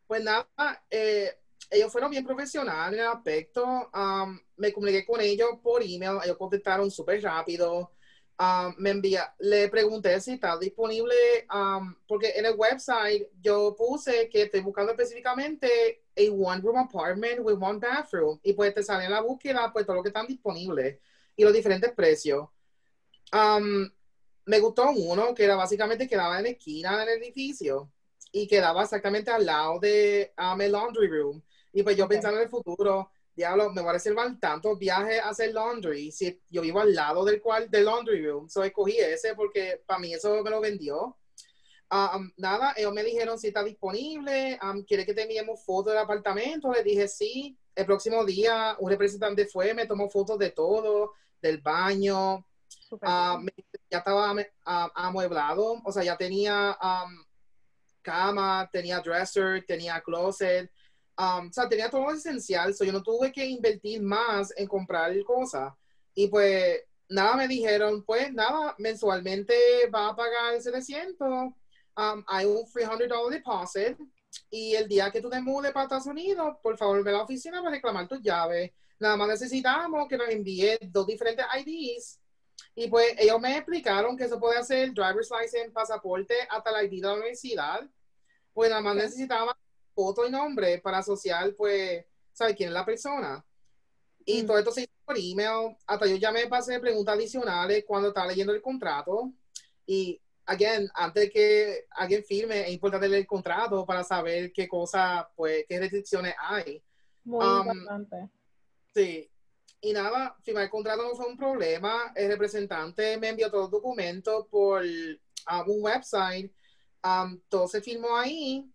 pues nada, eh, ellos fueron bien profesionales en el aspecto. Um, me comuniqué con ellos por email, ellos contestaron súper rápido. Um, me envía, le pregunté si está disponible, um, porque en el website yo puse que estoy buscando específicamente a one room apartment with one bathroom y pues te sale en la búsqueda pues todo lo que están disponibles y los diferentes precios. me gustó uno que era básicamente quedaba en la esquina del edificio y quedaba exactamente al lado de el laundry room. Y pues yo pensando en el futuro, diablo, me voy a reservar tantos viajes a hacer laundry si yo vivo al lado del cual del laundry room. So escogí ese porque para mí eso me lo vendió. Ah, um, nada, ellos me dijeron si está disponible, um, quiere que te enviemos fotos del apartamento. Le dije sí. El próximo día un representante fue, me tomó fotos de todo, del baño. Uh, ya estaba amueblado, o sea, ya tenía um, cama, tenía dresser, tenía closet. Um, o sea, tenía todo lo esencial, so yo no tuve que invertir más en comprar cosas. Y pues, nada, me dijeron, pues nada, mensualmente va a pagar 700, um, hay un $300 deposit, y el día que tú te mudes para Estados Unidos, por favor, ve a la oficina para reclamar tus llaves. Nada más necesitamos que nos envíe dos diferentes IDs. Y pues ellos me explicaron que eso puede hacer driver's license, pasaporte, hasta la ID de la universidad. Pues nada más necesitaba foto y nombre para asociar, pues, ¿sabes quién es la persona? Y mm. todo esto se hizo por email. Hasta yo ya me pasé preguntas adicionales cuando estaba leyendo el contrato. Y, again, antes de que alguien firme, es importante leer el contrato para saber qué cosas, pues, qué restricciones hay.
Muy um, importante.
Sí. Y nada, firmar el contrato no fue un problema. El representante me envió todos los documentos por um, un website. Um, todo se firmó ahí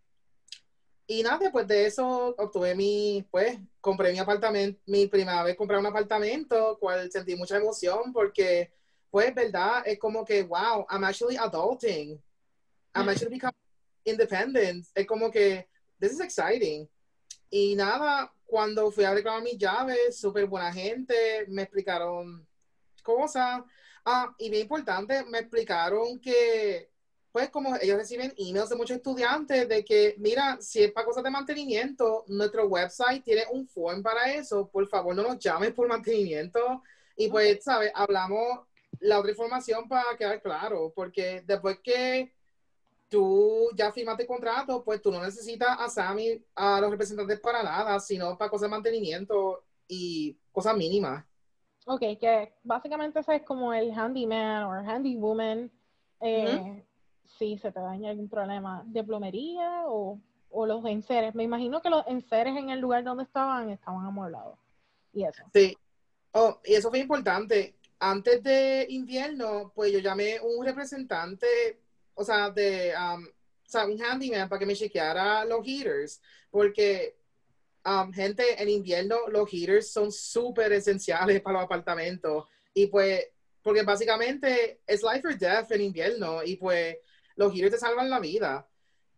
y nada, después de eso obtuve mi, pues, compré mi apartamento, mi primera vez compré un apartamento, cual sentí mucha emoción porque, pues, verdad, es como que, wow, I'm actually adulting. I'm actually becoming independent. Es como que, this is exciting. Y nada, cuando fui a reclamar mis llaves, súper buena gente, me explicaron cosas. Ah, y bien importante, me explicaron que pues como ellos reciben emails de muchos estudiantes de que, mira, si es para cosas de mantenimiento, nuestro website tiene un form para eso, por favor no nos llames por mantenimiento. Y pues, ¿sabes? Hablamos la otra información para quedar claro, porque después que tú ya firmaste el contrato, pues tú no necesitas a Sammy, a los representantes para nada, sino para cosas de mantenimiento y cosas mínimas.
Ok, que básicamente eso es como el handyman o handywoman. Eh, si se te daña algún problema de plomería o, o los enseres. Me imagino que los enseres en el lugar donde estaban estaban amueblados. Y eso.
Sí. Oh, y eso fue importante. Antes de invierno, pues yo llamé un representante, o sea, de, um, o sea, un handyman para que me chequeara los heaters, porque um, gente, en invierno los heaters son súper esenciales para los apartamentos. Y pues, porque básicamente es life or death en invierno. Y pues, los heaters te salvan la vida.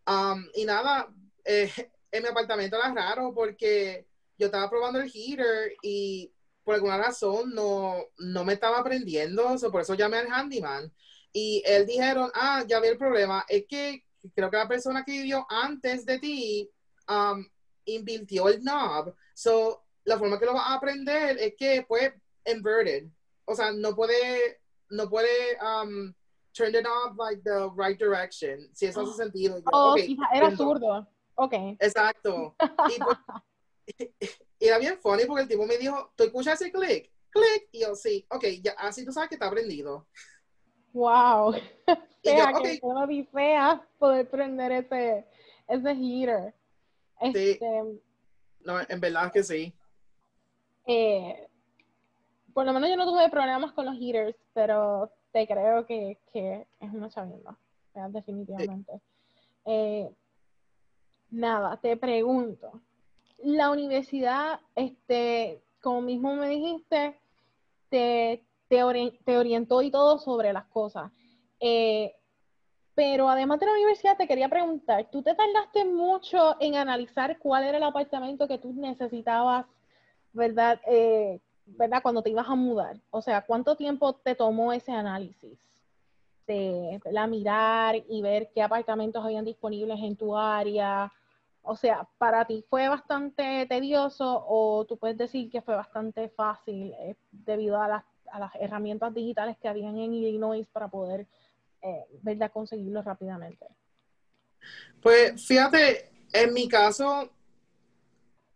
Um, y nada, eh, en mi apartamento era raro porque yo estaba probando el heater y por alguna razón no, no me estaba prendiendo, por eso llamé al handyman. Y él dijeron, ah, ya vi el problema, es que creo que la persona que vivió antes de ti um, invirtió el knob. So, la forma que lo va a aprender es que fue inverted. O sea, no puede, no puede um, turn it off like the right direction. Si eso hace <gasps> sentido.
oh, okay, era zurdo. Ok.
Exacto. <laughs> Y, pues, <laughs> era bien funny porque el tipo me dijo, ¿tú escuchas ese click? Click. Y yo, sí. Ok, ya, así tú sabes que está prendido.
Wow. <laughs> Y yo, okay. que no fea poder prender ese, ese heater.
Sí. Este, no, en verdad que sí.
Eh, por lo menos yo no tuve problemas con los heaters, pero te creo que, que es una chavienda, definitivamente. Eh, nada, te pregunto, la universidad, este, como mismo me dijiste, te, te, orientó y todo sobre las cosas. Eh, pero además de la universidad, te quería preguntar, ¿tú te tardaste mucho en analizar cuál era el apartamento que tú necesitabas, verdad, eh, verdad, cuando te ibas a mudar? O sea, ¿cuánto tiempo te tomó ese análisis? De la mirar y ver qué apartamentos habían disponibles en tu área. O sea, ¿para ti fue bastante tedioso o tú puedes decir que fue bastante fácil eh, debido a las, a las herramientas digitales que habían en Illinois para poder eh, ¿verdad? Conseguirlo rápidamente.
Pues fíjate, en mi caso,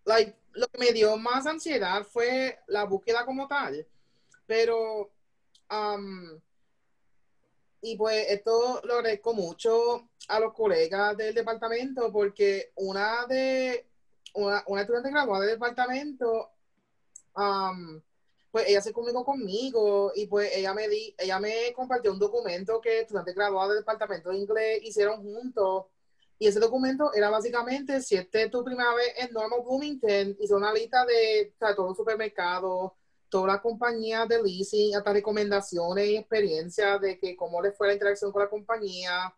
like, lo que me dio más ansiedad fue la búsqueda como tal, pero, um, y pues esto lo agradezco mucho a los colegas del departamento porque una de, una, una estudiante graduada del departamento, um, pues ella se comunicó conmigo y pues ella me di, ella me compartió un documento que estudiantes graduados del departamento de inglés hicieron juntos y ese documento era básicamente si este es tu primera vez en Normal Bloomington hizo una lista de todos los supermercados todas las compañías de leasing hasta recomendaciones y experiencias de que cómo les fue la interacción con la compañía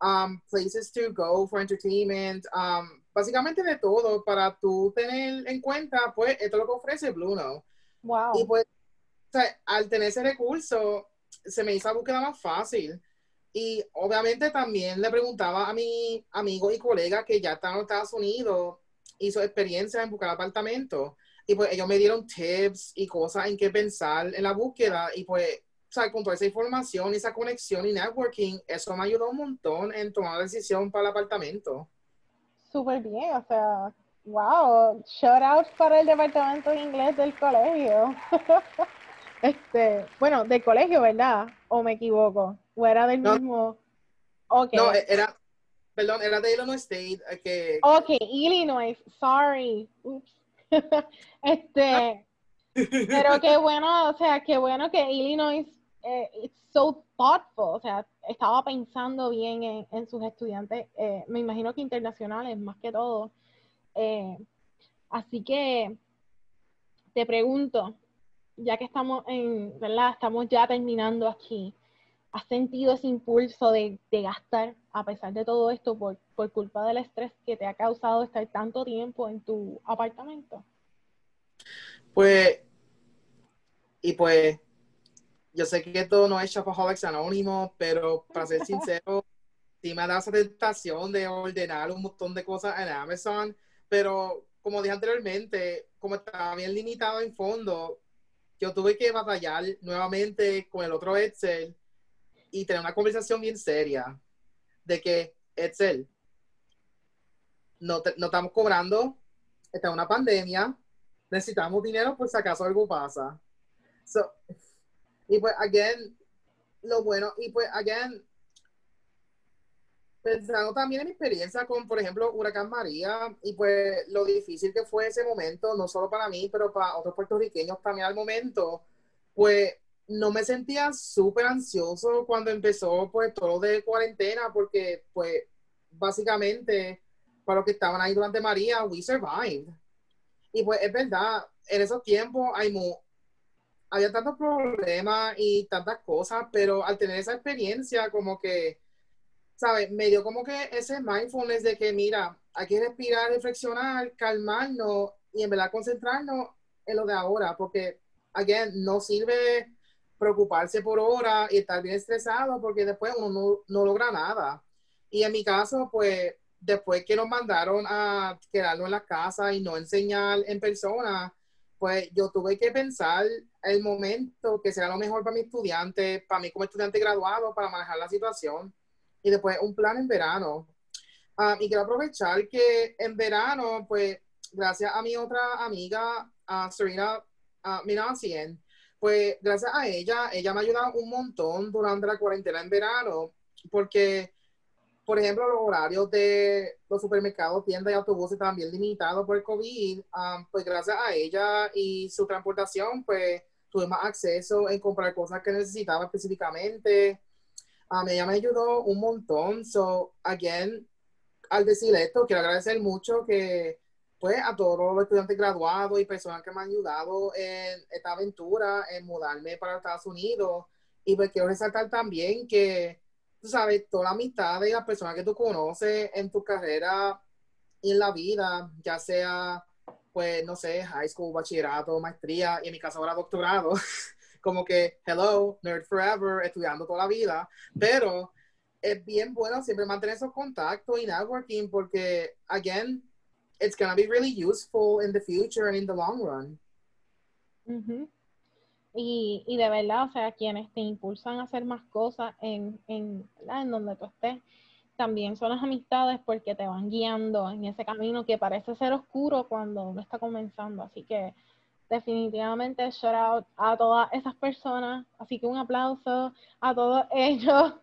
um, places to go for entertainment um, básicamente de todo para tú tener en cuenta pues esto es lo que ofrece Blue Note y pues, al tener ese recurso, se me hizo la búsqueda más fácil. Y obviamente también le preguntaba a mi amigo y colega que ya están en Estados Unidos y su experiencia en buscar apartamento. Y pues ellos me dieron tips y cosas en qué pensar en la búsqueda. Y pues, con toda esa información, esa conexión y networking, eso me ayudó un montón en tomar la decisión para el apartamento.
Súper bien, o sea, Wow, shout out para el departamento de inglés del colegio. <laughs> este, bueno, del colegio, ¿verdad? ¿O me equivoco? ¿O era del mismo?
Okay. No, era, perdón, era de Illinois State. Eh, que...
Ok, Illinois, sorry. <laughs> este, pero qué <laughs> bueno, o sea, qué bueno que Illinois eh, it's so thoughtful, o sea, estaba pensando bien en, en sus estudiantes, eh, me imagino que internacionales más que todo. Eh, así que te pregunto, ya que estamos en, ¿verdad? Estamos ya terminando aquí. ¿Has sentido ese impulso de, gastar a pesar de todo esto por, por, culpa del estrés que te ha causado estar tanto tiempo en tu apartamento?
Pues, y pues, yo sé que esto no es Shopaholics Anónimo, pero para ser sincero, <laughs> sí me da esa tentación de ordenar un montón de cosas en Amazon pero como dije anteriormente, como estaba bien limitado en fondo, yo tuve que batallar nuevamente con el otro Excel y tener una conversación bien seria de que Excel, no, no estamos cobrando, está una pandemia, necesitamos dinero por si acaso algo pasa. y pues, again, lo bueno, y pues, again, pensando también en mi experiencia con, por ejemplo, Huracán María y pues lo difícil que fue ese momento, no solo para mí, pero para otros puertorriqueños también al momento, pues no me sentía súper ansioso cuando empezó pues todo de cuarentena porque pues básicamente para los que estaban ahí durante María, we survived. Y pues es verdad, en esos tiempos hay había tantos problemas y tantas cosas, pero al tener esa experiencia como que ¿sabes? Me dio como que ese mindfulness de que, mira, hay que respirar, reflexionar, calmarnos y en verdad concentrarnos en lo de ahora, porque, again, no sirve preocuparse por hora y estar bien estresado porque después uno no, no logra nada. Y en mi caso, pues, después que nos mandaron a quedarnos en la casa y no enseñar en persona, pues yo tuve que pensar el momento que será lo mejor para mi estudiante, para mí como estudiante graduado, para manejar la situación y después un plan en verano. Ah, y quiero aprovechar que en verano, pues, gracias a mi otra amiga, a Serena uh, pues gracias a ella, ella me ha ayudado un montón durante la cuarentena en verano, porque, por ejemplo, los horarios de los supermercados, tiendas y autobuses también limitados por COVID, ah, pues gracias a ella y su transportación, pues tuve más acceso en comprar cosas que necesitaba específicamente, mí ella me ayudó un montón. So, again, al decir esto, quiero agradecer mucho que pues a todos los estudiantes graduados y personas que me han ayudado en esta aventura, en mudarme para Estados Unidos. Y pues quiero resaltar también que, tú sabes, toda la amistad de las personas que tú conoces en tu carrera y en la vida, ya sea, pues, no sé, high school, bachillerato, maestría, y en mi caso ahora doctorado, <laughs> como que, hello, nerd forever, estudiando toda la vida, pero es bien bueno siempre mantener esos contactos y networking porque, again, it's gonna be really useful in the future and in the long run.
y, y, de verdad, o sea, quienes te impulsan a hacer más cosas en, en, en donde tú estés, también son las amistades porque te van guiando en ese camino que parece ser oscuro cuando uno está comenzando. Así que definitivamente shout out a todas esas personas. Así que un aplauso a todos <laughs> ellos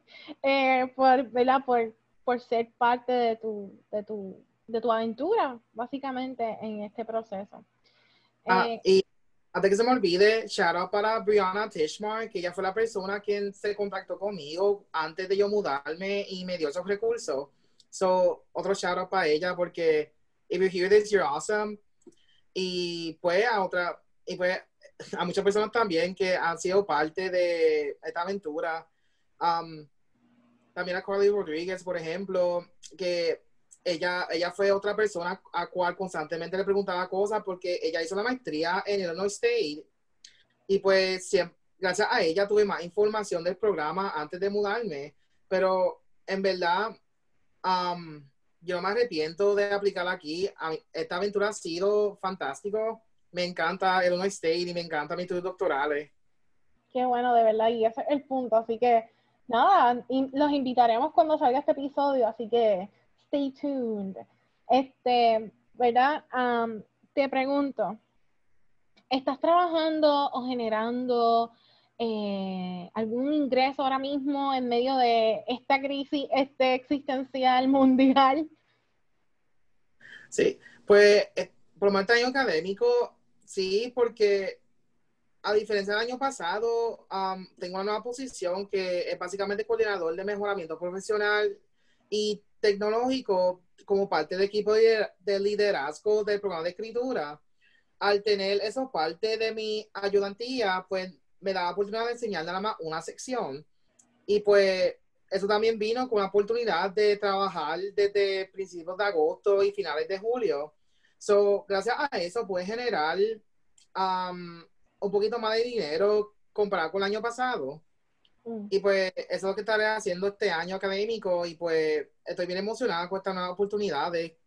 eh, por, por, por ser parte de tu, de tu de tu aventura, básicamente, en este proceso.
Ah, eh, y antes que se me olvide, shout out para Brianna Tishmar, que ella fue la persona quien se contactó conmigo antes de yo mudarme y me dio esos recursos. So, otro shout out para ella porque if you hear this, you're awesome. Y pues a otra, y pues a muchas personas también que han sido parte de esta aventura. Um, también a Carly Rodríguez, por ejemplo, que ella, ella fue otra persona a cual constantemente le preguntaba cosas porque ella hizo la maestría en Illinois State y pues gracias a ella tuve más información del programa antes de mudarme, pero en verdad yo me arrepiento de aplicar aquí. Esta aventura ha sido fantástico. Me encanta Illinois State y me encanta mis estudios doctorales.
Qué bueno, de verdad, y ese es el punto. Así que nada, los invitaremos cuando salga este episodio, así que stay tuned. Este, ¿verdad? te pregunto, ¿estás trabajando o generando eh, algún ingreso ahora mismo en medio de esta crisis este existencial <laughs> mundial?
Sí, pues eh, por el año académico, sí, porque a diferencia del año pasado, tengo una nueva posición que es básicamente coordinador de mejoramiento profesional y tecnológico como parte del equipo de, liderazgo del programa de escritura. Al tener eso parte de mi ayudantía, pues me da la oportunidad de enseñar nada más una sección. Y pues eso también vino con la oportunidad de trabajar desde principios de agosto y finales de julio. So, gracias a eso pude generar um, un poquito más de dinero comparado con el año pasado. Mm. Y pues eso es lo que estaré haciendo este año académico y pues estoy bien emocionada con esta nueva oportunidad De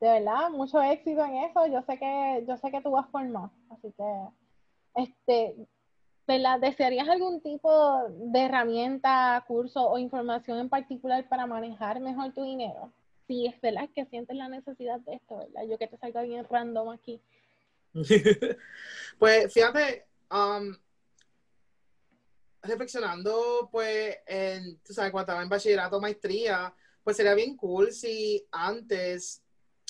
verdad, mucho éxito en eso. Yo sé que, yo sé que tú vas por más. Así que, este, ¿verdad? ¿Desearías algún tipo de herramienta, curso o información en particular para manejar mejor tu dinero? Si es verdad que sientes la necesidad de esto, ¿verdad? Yo que te salga bien random aquí. <laughs>
pues fíjate, um, reflexionando, pues, en, tú sabes, cuando estaba en bachillerato, maestría, pues sería bien cool si antes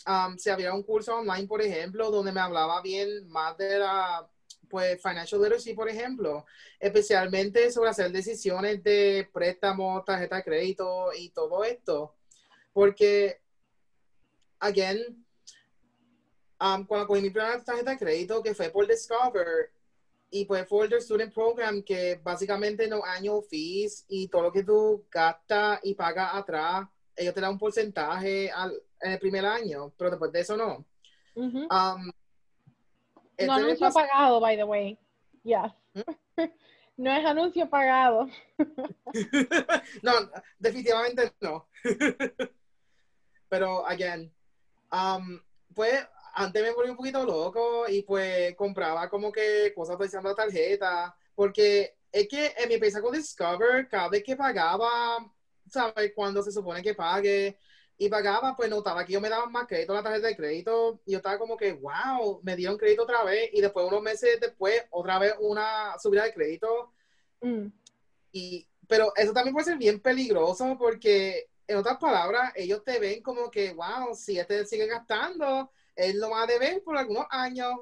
um, se había un curso online, por ejemplo, donde me hablaba bien más de la, pues, financial literacy, por ejemplo, especialmente sobre hacer decisiones de préstamo, tarjeta de crédito y todo esto. Porque, again, um, cuando cogí mi primera tarjeta de crédito, que fue por Discover, y pues Folder Student Program, que básicamente no año fees y todo lo que tú gastas y pagas atrás, ellos te dan un porcentaje en el primer año, pero después de eso no.
Um, no este anuncio pagado, by the way. Yes. ¿Mm? no es anuncio pagado. <laughs>
no, definitivamente no. <laughs> pero, again, um, pues antes me volví un poquito loco y pues compraba como que cosas utilizando la tarjeta, porque es que en mi empresa con Discover, cada vez que pagaba, ¿sabes? Cuando se supone que pague, y pagaba, pues notaba que yo me daban más crédito a la tarjeta de crédito, y yo estaba como que, wow, me dieron crédito otra vez, y después unos meses después, otra vez una subida de crédito. Mm. Y, pero eso también puede ser bien peligroso porque, en otras palabras, ellos te ven como que, wow, si este sigue gastando, él lo va a deber por algunos años.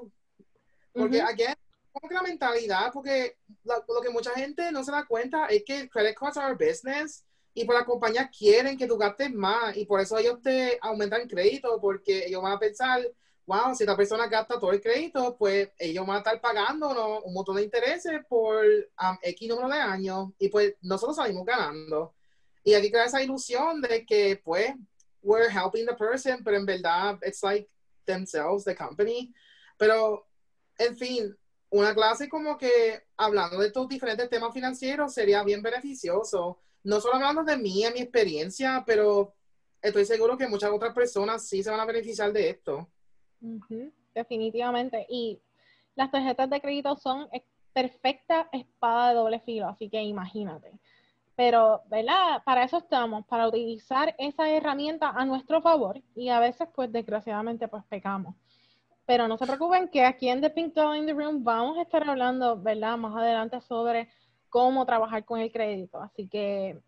Porque, aquí como que la mentalidad, porque lo, que mucha gente no se da cuenta es que credit cards are business y por pues, la compañía quieren que tú gastes más y por eso ellos te aumentan el crédito porque ellos van a pensar, wow, si esta persona gasta todo el crédito, pues ellos van a estar pagando un montón de intereses por um, X número de años y pues nosotros salimos ganando. Y aquí crea esa ilusión de que pues we're helping the person, pero en verdad it's like themselves, the company. Pero, en fin, una clase como que hablando de estos diferentes temas financieros sería bien beneficioso no solo hablando de mí, a mi experiencia, pero estoy seguro que muchas otras personas sí se van a beneficiar de esto.
Definitivamente. Y las tarjetas de crédito son perfecta espada de doble filo, así que imagínate. Pero, ¿verdad? Para eso estamos, para utilizar esa herramienta a nuestro favor y a veces, pues, desgraciadamente, pues, pecamos. Pero no se preocupen que aquí en The Pink Doll in the Room vamos a estar hablando, ¿verdad? Más adelante sobre cómo trabajar con el crédito. Así que,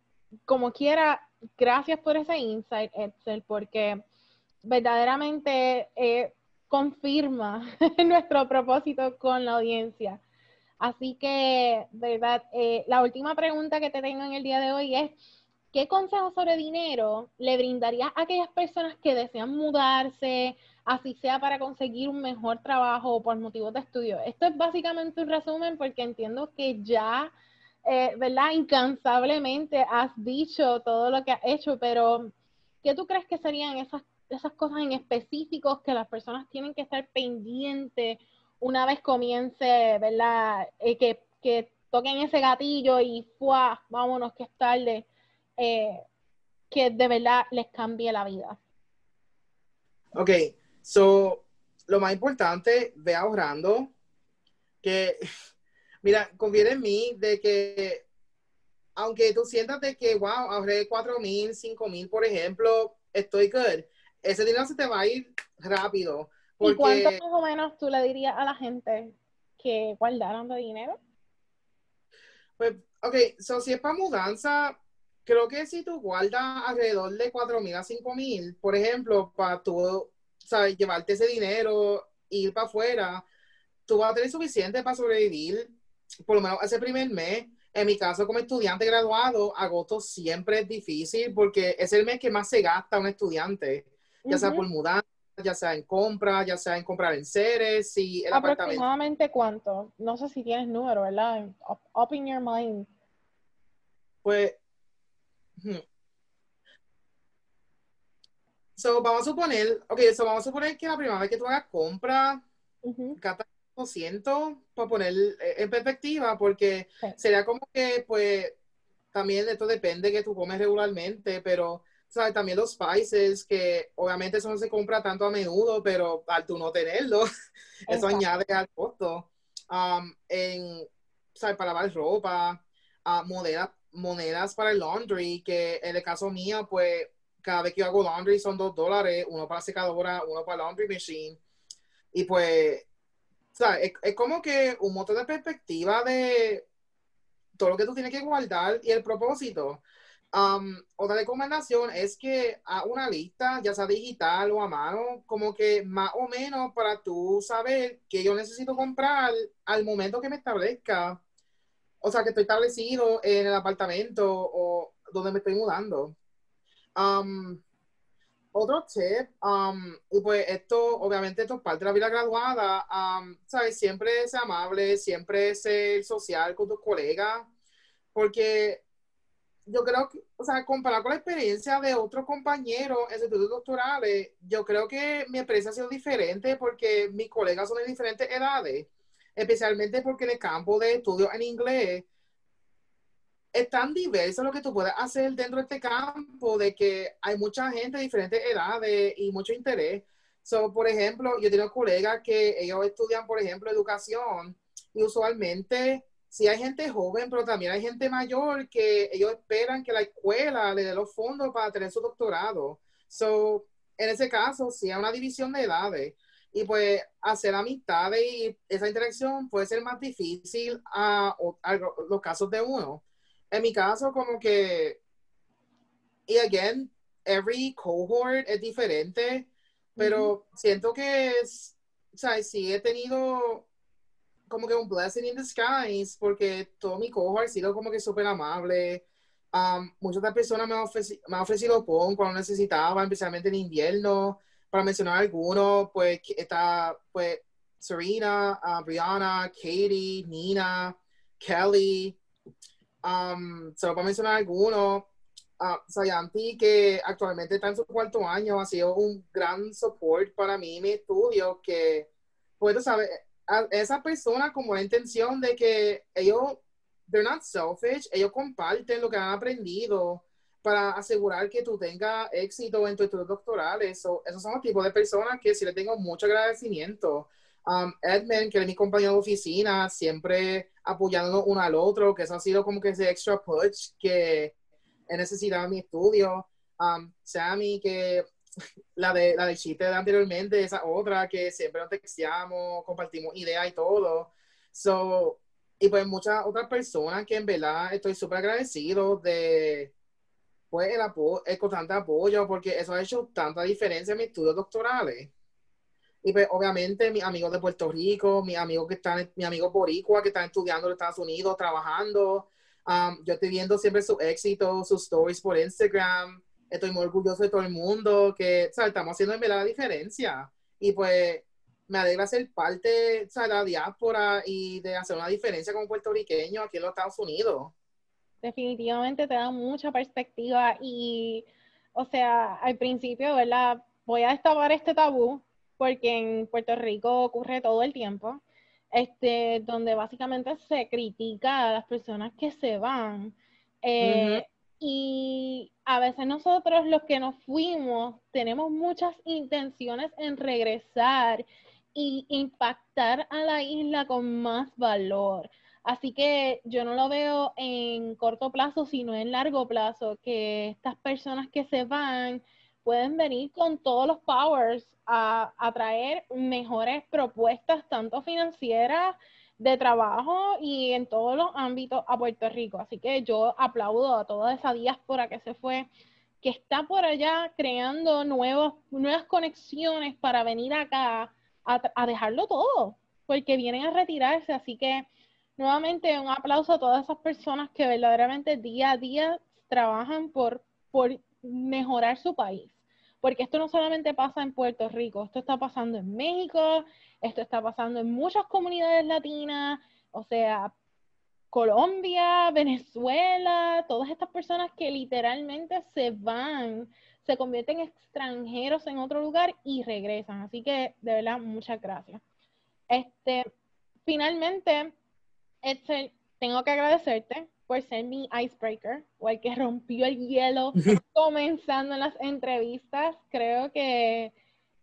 como quiera, gracias por ese insight, Excel, porque verdaderamente eh, confirma <laughs> nuestro propósito con la audiencia. Así que, verdad, eh, la última pregunta que te tengo en el día de hoy es, ¿qué consejo sobre dinero le brindaría a aquellas personas que desean mudarse, así sea para conseguir un mejor trabajo o por motivos de estudio? Esto es básicamente un resumen porque entiendo que ya eh, ¿verdad? Incansablemente has dicho todo lo que has hecho, pero ¿qué tú crees que serían esas, esas cosas en específicos que las personas tienen que estar pendientes una vez comience, ¿verdad? Eh, que, que, toquen ese gatillo y ¡fua! vámonos que es tarde, eh, que de verdad les cambie la vida.
Ok, so lo más importante, ve ahorrando, que <laughs> Mira, conviene en mí de que, aunque tú sientas de que, wow, ahorré cuatro mil, cinco mil, por ejemplo, estoy good. Ese dinero se te va a ir rápido.
¿Y cuánto más o menos tú le dirías a la gente que guardaron de dinero?
Pues, ok, so si es para mudanza, creo que si tú guardas alrededor de cuatro mil a cinco mil, por ejemplo, para tú, sabes, llevarte ese dinero, ir para afuera, tú vas a tener suficiente para sobrevivir por lo menos ese primer mes, en mi caso como estudiante graduado, agosto siempre es difícil porque es el mes que más se gasta un estudiante, ya sea por mudanza, ya sea en compra, ya sea en comprar en seres y el
¿Aproximadamente cuánto? No sé si tienes número, ¿verdad? Up, in your mind.
Pues... Hmm. So, vamos a suponer, ok, so vamos a suponer que la primera vez que tú hagas compra, siento para poner eh, en perspectiva, porque sería como que, pues, también esto depende que tú comes regularmente, pero, ¿sabes? También los spices, que obviamente eso no se compra tanto a menudo, pero al tú no tenerlo, <laughs> eso añade al costo. Um, en, ¿sabes? Para lavar ropa, uh, monedas, monedas para el laundry, que en el caso mío, pues, cada vez que yo hago laundry son dos dólares, uno para secadora, uno para laundry machine. Y pues es, como que un montón de perspectiva de todo lo que tú tienes que guardar y el propósito. Um, otra recomendación es que a una lista, ya sea digital o a mano, como que más o menos para tú saber que yo necesito comprar al momento que me establezca. O sea, que estoy establecido en el apartamento o donde me estoy mudando. Um, otro tip, um, y pues esto, obviamente, esto es parte de la vida graduada, ¿sabes? Siempre ser amable, siempre ser social con tus colegas, porque yo creo que, o sea, comparado con la experiencia de otros compañeros en estudios doctorales, yo creo que mi experiencia ha sido diferente porque mis colegas son de diferentes edades, especialmente porque en el campo de estudio en inglés, es tan diverso lo que tú puedes hacer dentro de este campo de que hay mucha gente de diferentes edades y mucho interés. So, por ejemplo, yo tengo colegas que ellos estudian, por ejemplo, educación y usualmente sí hay gente joven, pero también hay gente mayor que ellos esperan que la escuela le dé los fondos para tener su doctorado. So, en ese caso, sí hay una división de edades. Y pues hacer amistades y esa interacción puede ser más difícil a los casos de uno. En mi caso, como que, y again, every cohort es diferente, pero siento que es, o sea, sí he tenido como que un blessing in disguise, porque todo mi cohort ha sido como que súper amable, Um, muchas otras personas me han, han ofrecido PON cuando necesitaba, especialmente en invierno. Para mencionar algunos, pues está pues, Serena, uh, Brianna, Katie, Nina, Kelly. Um, solo para mencionar algunos, uh, Sayanti, que actualmente está en su cuarto año, ha sido un gran support para mí mi estudio, que, pues, sabes, esa persona como la intención de que ellos they're not selfish, ellos comparten lo que han aprendido para asegurar que tú tengas éxito en tus estudios doctorales. esos son los tipos de personas que sí le tengo mucho agradecimiento. Um, Edmund, que es mi compañero de oficina, siempre apoyándonos uno al otro, que eso ha sido como que ese extra push que he necesitado en mi estudio. Um, Sammy, que la de la del chiste de anteriormente, esa otra que siempre nos texteamos, compartimos ideas y todo. So, y pues muchas otras personas que en verdad estoy súper agradecido de pues el, apoyo, el constante apoyo, porque eso ha hecho tanta diferencia en mis estudios doctorales. Y pues obviamente mis amigos de Puerto Rico, mis amigos que están, mi amigo boricua que están estudiando en Estados Unidos, trabajando. Um, yo estoy viendo siempre su éxito, sus stories por Instagram. Estoy muy orgulloso de todo el mundo, que estamos haciendo en verdad la diferencia. Y pues me alegra ser parte de la diáspora y de hacer una diferencia como puertorriqueño aquí en los Estados Unidos.
Definitivamente te da mucha perspectiva y, o sea, al principio, ¿verdad? Voy a destapar este tabú porque en Puerto Rico ocurre todo el tiempo, este, donde básicamente se critica a las personas que se van. Eh, y a veces nosotros los que nos fuimos tenemos muchas intenciones en regresar y impactar a la isla con más valor. Así que yo no lo veo en corto plazo, sino en largo plazo, que estas personas que se van pueden venir con todos los powers a, a traer mejores propuestas, tanto financieras, de trabajo y en todos los ámbitos a Puerto Rico. Así que yo aplaudo a toda esa diáspora que se fue, que está por allá creando nuevos, nuevas conexiones para venir acá a, dejarlo todo, porque vienen a retirarse. Así que nuevamente un aplauso a todas esas personas que verdaderamente día a día trabajan por, por mejorar su país. Porque esto no solamente pasa en Puerto Rico, esto está pasando en México, esto está pasando en muchas comunidades latinas, o sea, Colombia, <laughs> Venezuela, todas estas personas que literalmente se van se convierten extranjeros en otro lugar y regresan. Así que, de verdad, muchas gracias. Este, finalmente, este, tengo que agradecerte por ser mi icebreaker o el que rompió el hielo <laughs> comenzando en las entrevistas. Creo que,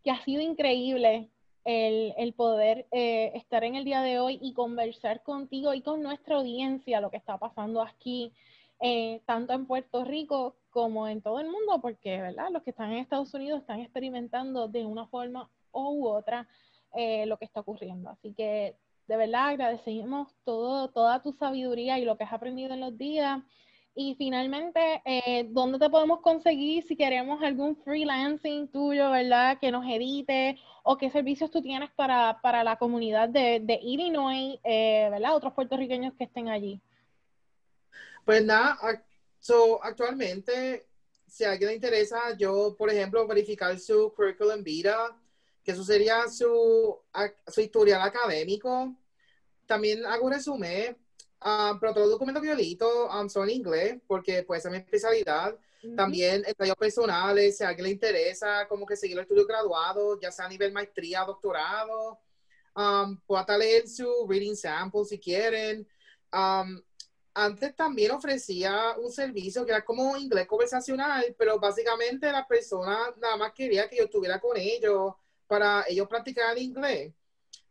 que ha sido increíble el, poder eh, estar en el día de hoy y conversar contigo y con nuestra audiencia lo que está pasando aquí, eh, tanto en Puerto Rico como en todo el mundo, porque ¿verdad? los que están en Estados Unidos están experimentando de una forma u otra eh, lo que está ocurriendo. Así que de verdad agradecemos todo, toda tu sabiduría y lo que has aprendido en los días. Y finalmente, eh, ¿dónde te podemos conseguir si queremos algún freelancing tuyo, verdad? Que nos edite o qué servicios tú tienes para, para la comunidad de, de Illinois, eh, ¿verdad? Otros puertorriqueños que estén allí.
Pues nada, So, actualmente, si a alguien le interesa, yo, por ejemplo, verificar su curriculum vita, que eso sería su, su historial académico. También hago un resumen, ah, pero todos los documentos que yo edito um, son en inglés, porque pues es mi especialidad. También ensayos personales, si a alguien le interesa, como que seguir el estudio graduado, ya sea a nivel maestría, doctorado. Um, pueda leer su reading sample si quieren. Um, antes también ofrecía un servicio que era como inglés conversacional, pero básicamente la persona nada más quería que yo estuviera con ellos para ellos practicar inglés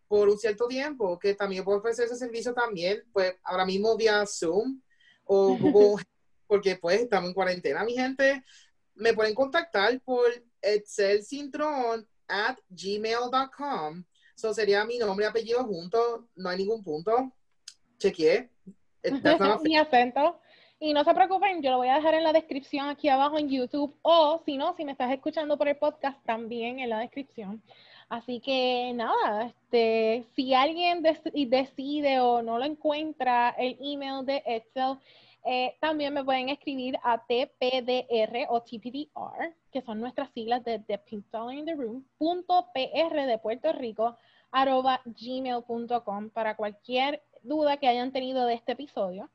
por un cierto tiempo, que también puedo ofrecer ese servicio también, pues ahora mismo vía Zoom o <laughs> Google, porque pues estamos en cuarentena, mi gente, me pueden contactar por excelcintron at gmail.com. Eso sería mi nombre y apellido juntos, no hay ningún punto. Chequeé. <laughs>
Mi acento. Y no se preocupen, yo lo voy a dejar en la descripción aquí abajo en YouTube o si no, si me estás escuchando por el podcast, también en la descripción. Así que nada, este, si alguien decide o no lo encuentra el email de Excel,
Eh, también me pueden escribir a TPDR o TPDR, que son nuestras siglas de The Pink Dollar in the Room, punto PR de Puerto Rico, arroba gmail.com para cualquier duda que hayan tenido de este episodio.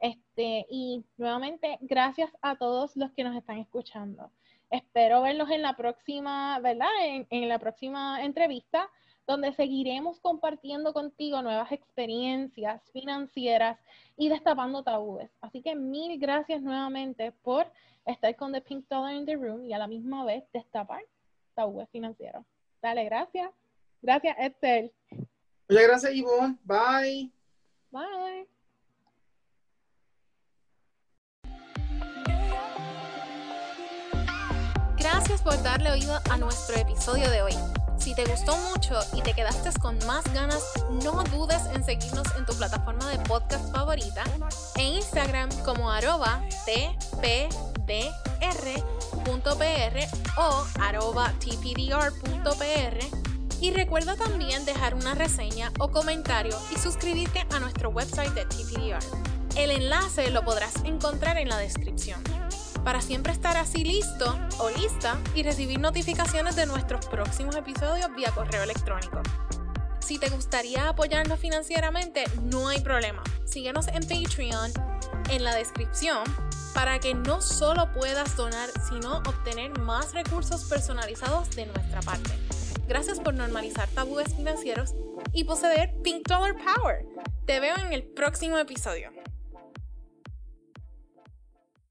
Este, y nuevamente, gracias a todos los que nos están escuchando. Espero verlos en la próxima, ¿verdad? en la próxima entrevista donde seguiremos compartiendo contigo nuevas experiencias financieras y destapando tabúes. Así que mil gracias nuevamente por estar con The Pink Dollar in the Room y a la misma vez destapar tabúes financieros. Dale, gracias. Gracias, Esther.
Muchas gracias, Ivonne. Bye.
Bye.
Gracias por darle oído a nuestro episodio de hoy. Si te gustó mucho y te quedaste con más ganas, no dudes en seguirnos en tu plataforma de podcast favorita, en Instagram como arroba tpdr.pr o arroba tpdr.pr y recuerda también dejar una reseña o comentario y suscribirte a nuestro website de TPDR. El enlace lo podrás encontrar en la descripción para siempre estar así listo o lista y recibir notificaciones de nuestros próximos episodios vía correo electrónico. Si te gustaría apoyarnos financieramente, no hay problema. Síguenos en Patreon en la descripción para que no solo puedas donar, sino obtener más recursos personalizados de nuestra parte. Gracias por normalizar tabúes financieros y poseer Pink Dollar Power. Te veo en el próximo episodio.